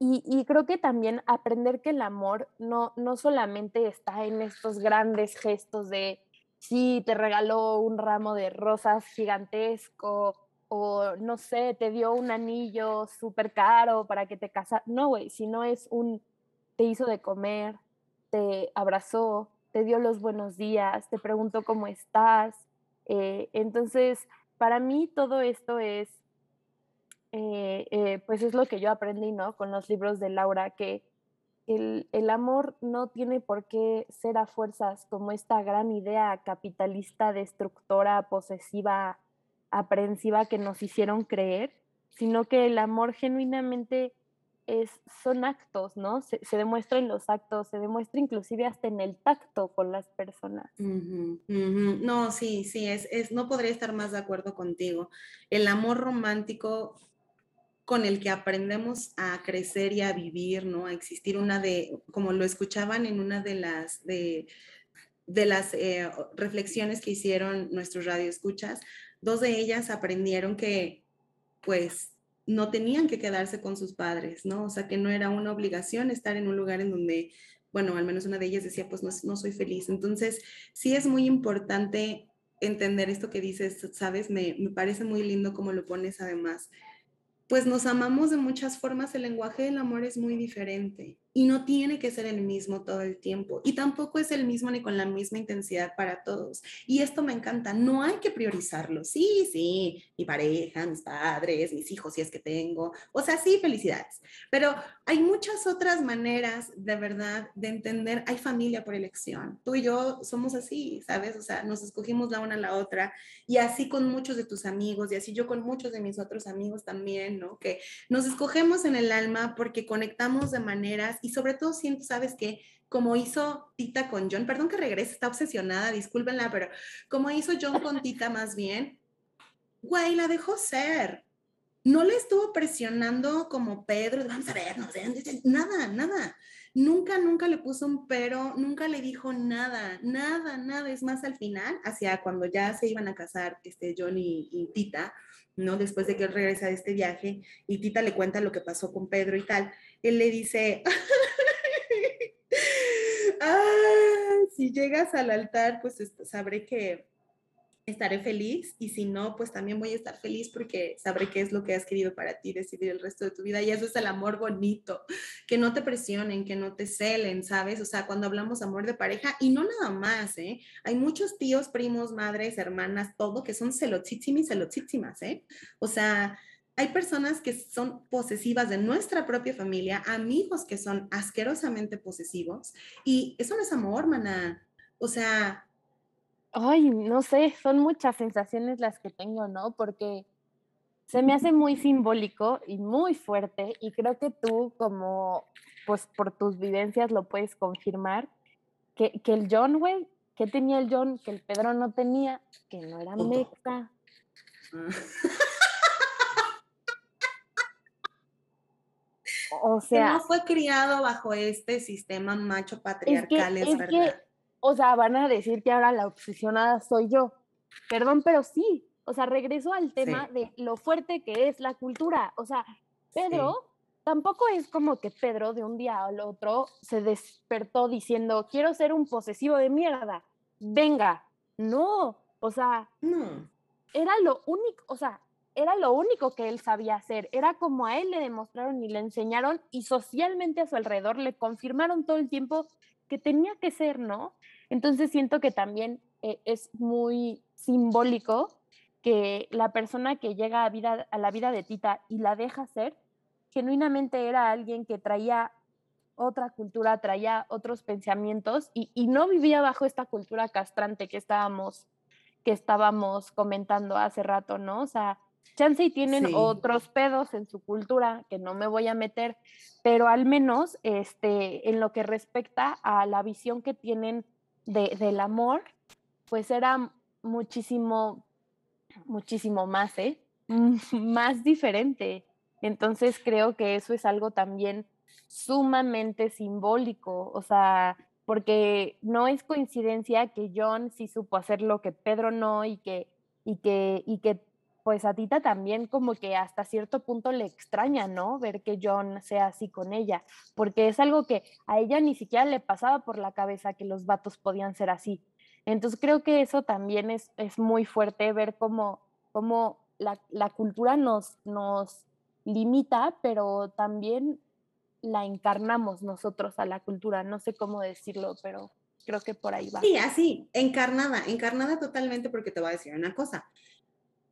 Y, creo que también aprender que el amor no, no solamente está en estos grandes gestos de, sí, te regaló un ramo de rosas gigantesco o no sé, te dio un anillo súper caro para que te casas. No, güey, sino es un, te hizo de comer, te abrazó, te dio los buenos días, te preguntó cómo estás. Eh, entonces, para mí todo esto es, eh, eh, pues es lo que yo aprendí, ¿no? Con los libros de Laura, que el, el, amor no tiene por qué ser a fuerzas como esta gran idea capitalista, destructora, posesiva, aprensiva que nos hicieron creer, sino que el amor genuinamente es, son actos, ¿no? Se, se, demuestra en los actos, se demuestra inclusive hasta en el tacto con las personas. No, sí, sí, es, es, no podría estar más de acuerdo contigo. El amor romántico con el que aprendemos a crecer y a vivir, ¿no? A existir una de, como lo escuchaban en una de las, de, de las eh, reflexiones que hicieron nuestros radioescuchas, dos de ellas aprendieron que, pues, no tenían que quedarse con sus padres, ¿no? O sea, que no era una obligación estar en un lugar en donde, bueno, al menos una de ellas decía, pues no, no soy feliz. Entonces, sí es muy importante entender esto que dices, ¿sabes? Me, me parece muy lindo como lo pones además. Pues nos amamos de muchas formas, el lenguaje del amor es muy diferente y no tiene que ser el mismo todo el tiempo y tampoco es el mismo ni con la misma intensidad para todos. Y esto me encanta, no hay que priorizarlo. Sí, sí, mi pareja, mis padres, mis hijos, si es que tengo, o sea, sí, felicidades. Pero hay muchas otras maneras de verdad de entender, hay familia por elección. Tú y yo somos así, ¿sabes? O sea, nos escogimos la una a la otra y así con muchos de tus amigos y así yo con muchos de mis otros amigos también, ¿no? Que nos escogemos en el alma porque conectamos de maneras sobre todo siento, sabes que como hizo Tita con John, perdón que regrese, está obsesionada, discúlpenla, pero como hizo John con Tita más bien, güey, la dejó ser. No le estuvo presionando como Pedro, vamos a ver, no sé, nada, nada. Nunca, nunca le puso un pero, nunca le dijo nada, nada, nada. Es más, al final, hacia cuando ya se iban a casar este, John y, y Tita, ¿no? Después de que él regresa de este viaje y Tita le cuenta lo que pasó con Pedro y tal, él le dice, ah, si llegas al altar, pues sabré que estaré feliz y si no, pues también voy a estar feliz porque sabré qué es lo que has querido para ti decidir el resto de tu vida y eso es el amor bonito, que no te presionen, que no te celen, ¿sabes? O sea, cuando hablamos amor de pareja y no nada más, ¿eh? Hay muchos tíos, primos, madres, hermanas, todo que son celotísimas y celotísimas, ¿eh? O sea, hay personas que son posesivas de nuestra propia familia, amigos que son asquerosamente posesivos, y eso no es amor, mana. O sea... Ay, no sé, son muchas sensaciones las que tengo, ¿no? Porque se me hace muy simbólico y muy fuerte, y creo que tú, como, pues por tus vivencias, lo puedes confirmar, que, que el John, güey, que tenía el John que el Pedro no tenía, que no era mexa. O sea. no fue criado bajo este sistema macho patriarcal, es, verdad. o sea, van a decir que ahora la obsesionada soy yo. Perdón, pero sí. O sea, regreso al tema de lo fuerte que es la cultura. O sea, Pedro tampoco es como que Pedro de un día al otro se despertó diciendo, quiero ser un posesivo de mierda. Venga. No. O sea, no. era lo único, o sea, era lo único que él sabía hacer. Era como a él le demostraron y le enseñaron y socialmente a su alrededor le confirmaron todo el tiempo que tenía que ser, ¿no? Entonces siento que también eh, es muy simbólico que la persona que llega a, vida, a la vida de Tita y la deja ser, genuinamente era alguien que traía otra cultura, traía otros pensamientos y, y no vivía bajo esta cultura castrante que estábamos, que estábamos comentando hace rato, ¿no? O sea, Chance tienen otros pedos en su cultura que no me voy a meter, pero al menos este, en lo que respecta a la visión que tienen de, del amor, pues era muchísimo, muchísimo más, ¿eh? más diferente. Entonces creo que eso es algo también sumamente simbólico, o sea, porque no es coincidencia que John sí supo hacer lo que Pedro no y que, y que, y que pues a Tita también como que hasta cierto punto le extraña, ¿no? Ver que John sea así con ella, porque es algo que a ella ni siquiera le pasaba por la cabeza que los vatos podían ser así. Entonces creo que eso también es, es muy fuerte ver cómo, cómo la, la, cultura nos, nos limita, pero también la encarnamos nosotros a la cultura. No sé cómo decirlo, pero creo que por ahí va. Sí, así, encarnada, encarnada totalmente porque te voy a decir una cosa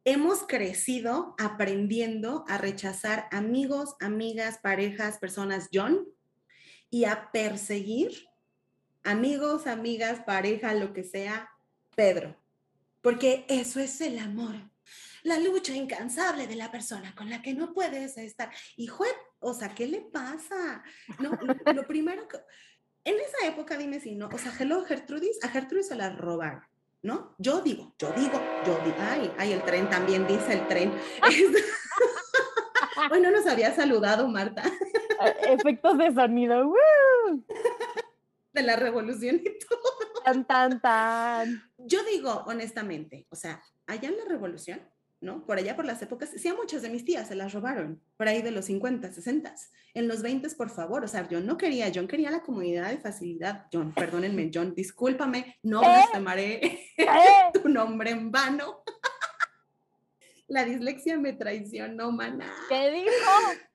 hemos crecido aprendiendo a rechazar amigos, amigas, parejas, personas, John, y a perseguir amigos, amigas, pareja, lo que sea, Pedro. Porque eso es el amor. La lucha incansable de la persona con la que no puedes estar. Hijo, o sea, ¿qué le pasa? No, lo, primero que... En esa época, dime si no, o sea, Hello Gertrudis, a Gertrudis se la robaron. ¿No? Yo digo, yo digo, yo digo, ay, ay, el tren también dice el tren. Hoy no nos había saludado, Marta. E, efectos de sonido. De la revolución y todo. Tan, tan, tan. Yo digo, honestamente, o sea, allá en la revolución, ¿no? Por allá por las épocas, sí, a muchas de mis tías se las robaron, por ahí de los 50, 60. En los 20, por favor, o sea, yo no quería, yo quería la comunidad de facilidad. John, perdónenme, John, discúlpame, no ¿Eh? ¿Eh? tu nombre en vano. la dislexia me traicionó, maná. ¿Qué dijo?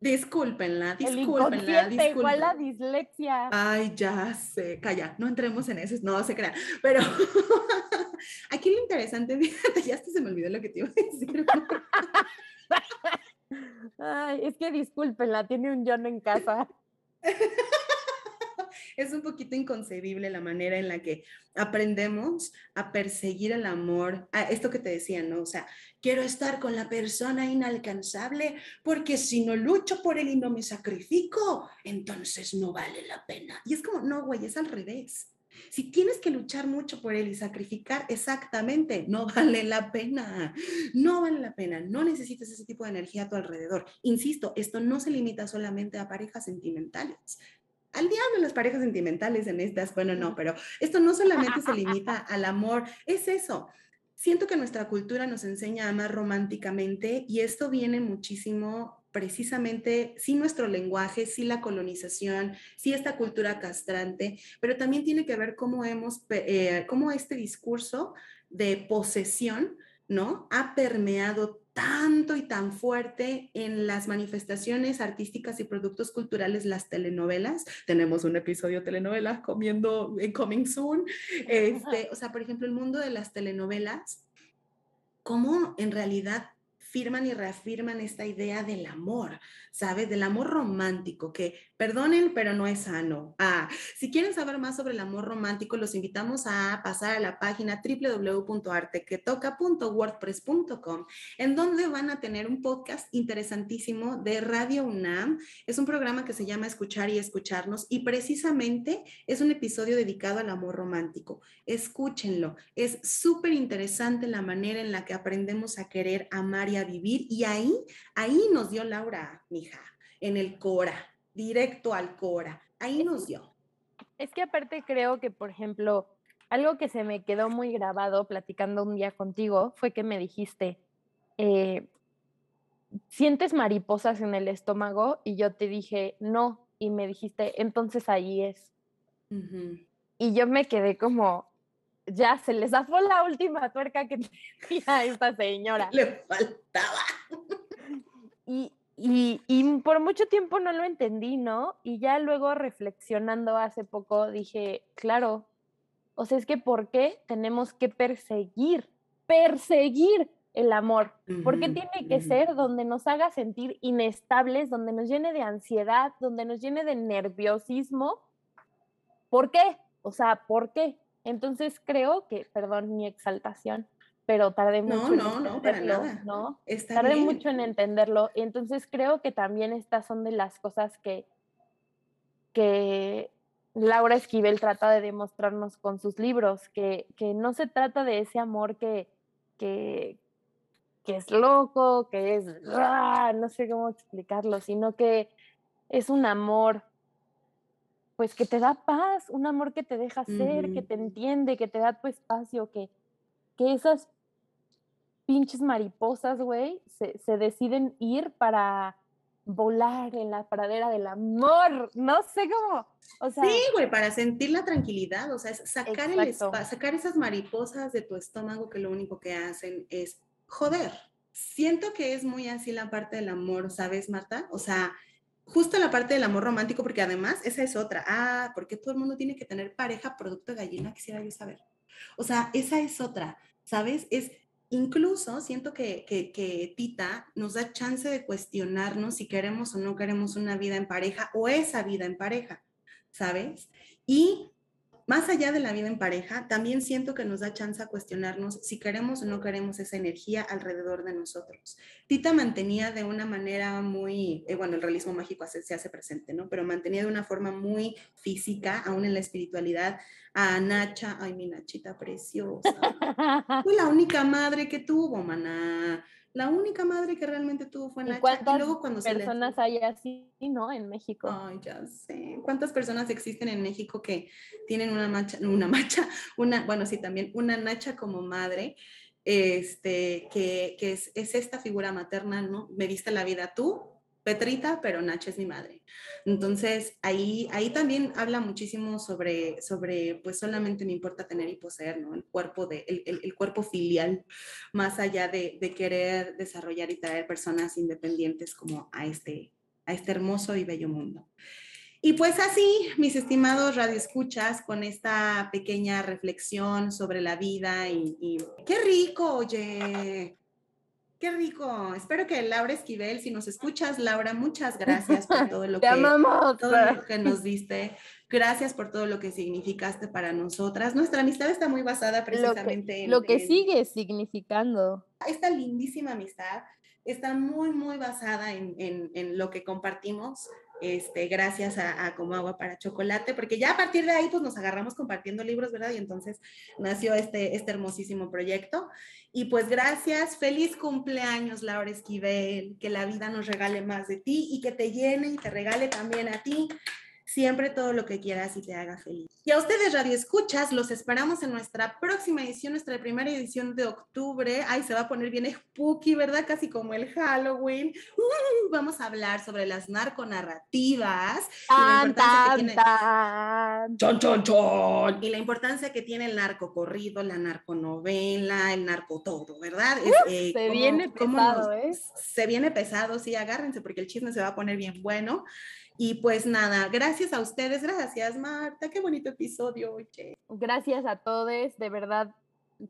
Discúlpenla, discúlpenla, discúlpenla. ¿Cuál la dislexia? Ay, ya sé, calla, no entremos en eso, no se crea. Pero aquí lo interesante, fíjate, ya hasta se me olvidó lo que te iba a decir. Ay, es que discúlpenla, tiene un John en casa. Es un poquito inconcebible la manera en la que aprendemos a perseguir el amor, a esto que te decía, ¿no? O sea, quiero estar con la persona inalcanzable porque si no lucho por él y no me sacrifico, entonces no vale la pena. Y es como, no, güey, es al revés. Si tienes que luchar mucho por él y sacrificar, exactamente, no vale la pena. No vale la pena. No necesitas ese tipo de energía a tu alrededor. Insisto, esto no se limita solamente a parejas sentimentales al diablo las parejas sentimentales en estas, bueno, no, pero esto no solamente se limita al amor, es eso. Siento que nuestra cultura nos enseña a amar románticamente y esto viene muchísimo precisamente, sí nuestro lenguaje, sí la colonización, sí esta cultura castrante, pero también tiene que ver cómo hemos, eh, cómo este discurso de posesión, ¿no? Ha permeado tanto y tan fuerte en las manifestaciones artísticas y productos culturales, las telenovelas. Tenemos un episodio de telenovelas comiendo en Coming Soon. Este, o sea, por ejemplo, el mundo de las telenovelas, cómo en realidad firman y reafirman esta idea del amor, ¿sabes? Del amor romántico, que perdonen, pero no es sano. Ah, si quieren saber más sobre el amor romántico, los invitamos a pasar a la página www.artequetoca.wordpress.com, en donde van a tener un podcast interesantísimo de Radio UNAM. Es un programa que se llama Escuchar y Escucharnos y precisamente es un episodio dedicado al amor romántico. Escúchenlo. Es súper interesante la manera en la que aprendemos a querer, amar y a vivir. Y ahí, ahí nos dio Laura, mija, en el Cora, directo al Cora. Ahí nos dio. Es que aparte creo que, por ejemplo, algo que se me quedó muy grabado platicando un día contigo fue que me dijiste, eh, ¿sientes mariposas en el estómago? Y yo te dije, no. Y me dijiste, entonces ahí es. Y yo me quedé como, ya se les zafó la última tuerca que tenía a esta señora. Le faltaba. Y, y, y, por mucho tiempo no lo entendí, ¿no? Y ya luego reflexionando hace poco dije, claro, o sea, es que ¿por qué tenemos que perseguir, perseguir el amor? ¿Por qué tiene que ser donde nos haga sentir inestables, donde nos llene de ansiedad, donde nos llene de nerviosismo? ¿Por qué? O sea, ¿por qué? Entonces creo que, perdón mi exaltación, pero tardé mucho no, en no, no, para nada. ¿no? Está tardé bien. mucho en entenderlo. Entonces creo que también estas son de las cosas que, que Laura Esquivel trata de demostrarnos con sus libros, que, que no se trata de ese amor que, que, que es loco, que es, no sé cómo explicarlo, sino que es un amor pues que te da paz, un amor que te deja ser, que te entiende, que te da tu espacio, que, que esas pinches mariposas, güey, se, se deciden ir para volar en la pradera del amor. No sé cómo, o sea, Sí, güey, para sentir la tranquilidad, o sea, es sacar, el sacar esas mariposas de tu estómago que lo único que hacen es joder. Siento que es muy así la parte del amor, ¿sabes, Marta? O sea, justo la parte del amor romántico, porque además esa es otra. Ah, porque todo el mundo tiene que tener pareja producto gallina, quisiera yo saber. O sea, esa es otra, ¿sabes? Es incluso siento que, que, que Tita nos da chance de cuestionarnos si queremos o no queremos una vida en pareja o esa vida en pareja. ¿sabes? Y más allá de la vida en pareja, también siento que nos da chance a cuestionarnos si queremos o no queremos esa energía alrededor de nosotros. Tita mantenía de una manera muy, eh, bueno, el realismo mágico hace- se hace presente, ¿no? Pero mantenía de una forma muy física, aún en la espiritualidad, a Nacha, ay, mi Nachita preciosa. Fue la única madre que tuvo, maná. La única madre que realmente tuvo fue ¿y Nacha. Y cuántas luego cuando se le personas hay así, no? En México. Ay, ya sé. ¿Cuántas personas existen en México que tienen una macha, una macha, una, bueno, sí, también una nacha como madre, este, que, que es, es esta figura materna, ¿no? Me diste la vida tú, Petrita, pero Nacha es mi madre. Entonces, ahí, ahí también habla muchísimo sobre, sobre, pues solamente me importa tener y poseer, ¿no? El cuerpo, de, el, el- el cuerpo filial, más allá de, de querer desarrollar y traer personas independientes como a este, a este hermoso y bello mundo. Y pues así, mis estimados radioescuchas, con esta pequeña reflexión sobre la vida y, y qué rico, oye, qué rico. Espero que Laura Esquivel, si nos escuchas, Laura, muchas gracias por todo lo Te que amamos. todo lo que nos diste. Gracias por todo lo que significaste para nosotras. Nuestra amistad está muy basada Lo precisamente que, en lo que sigue significando. esta lindísima amistad está muy, muy basada en, en- en lo que compartimos, este, gracias a, Como Agua para Chocolate, porque ya a partir de ahí pues nos agarramos compartiendo libros, ¿verdad? Y entonces nació este, este hermosísimo proyecto. Y pues gracias, feliz cumpleaños Laura Esquivel, que la vida nos regale más de ti y que te llene y te regale también a ti siempre todo lo que quieras y te haga feliz. Y a ustedes, Radio Escuchas, los esperamos en nuestra próxima edición, nuestra primera edición de octubre. Ay, se va a poner bien spooky, ¿verdad? Casi como el Halloween. Uh, vamos a hablar sobre las narconarrativas y la Tan, importancia que tan, tiene. tan. Chon, chon, chon. Y la importancia que tiene el narco corrido, la narconovela, el narco todo, ¿verdad? Es, eh, se cómo- viene pesado, ¿eh? Se viene pesado, sí, agárrense porque el chisme se va a poner bien bueno. Y pues nada, gracias a ustedes, gracias Marta, qué bonito episodio, oye. Gracias a todos, de verdad,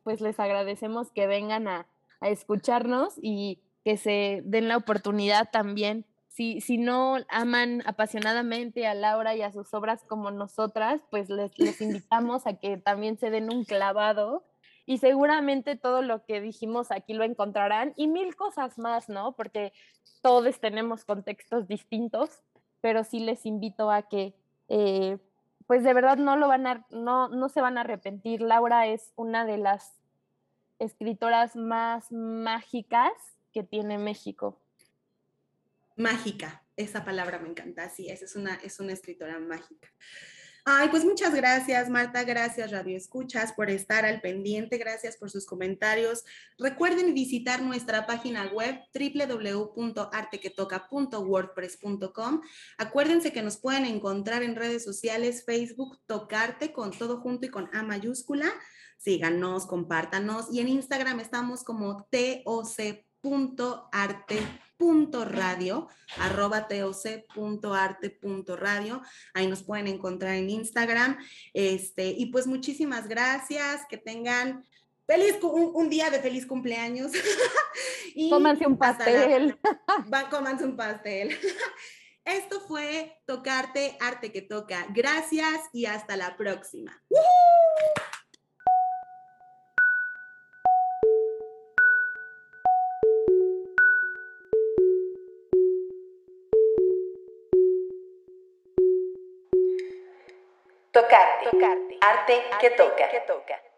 pues les agradecemos que vengan a, a escucharnos y que se den la oportunidad también. Si, si no aman apasionadamente a Laura y a sus obras como nosotras, pues les, les invitamos a que también se den un clavado y seguramente todo lo que dijimos aquí lo encontrarán y mil cosas más, ¿no? Porque todos tenemos contextos distintos, pero sí les invito a que, eh, pues de verdad no lo van a, no, no se van a arrepentir. Laura es una de las escritoras más mágicas que tiene México. Mágica, esa palabra me encanta, sí, esa es una, es una escritora mágica. Ay, pues muchas gracias, Marta. Gracias, Radio Escuchas, por estar al pendiente. Gracias por sus comentarios. Recuerden visitar nuestra página web www.artequetoca.wordpress.com. Acuérdense que nos pueden encontrar en redes sociales, Facebook, Tocarte con todo junto y con A mayúscula. Síganos, compártanos. Y en Instagram estamos como toc.arte radio, arroba toc.arte.radio. Ahí nos pueden encontrar en Instagram. Este, y pues muchísimas gracias, que tengan feliz, un, día de feliz cumpleaños. y cómanse un pastel. va, cómanse un pastel. Esto fue Tocarte, Arte que Toca. Gracias y hasta la próxima. Tocarte. Tocarte. Arte que toca.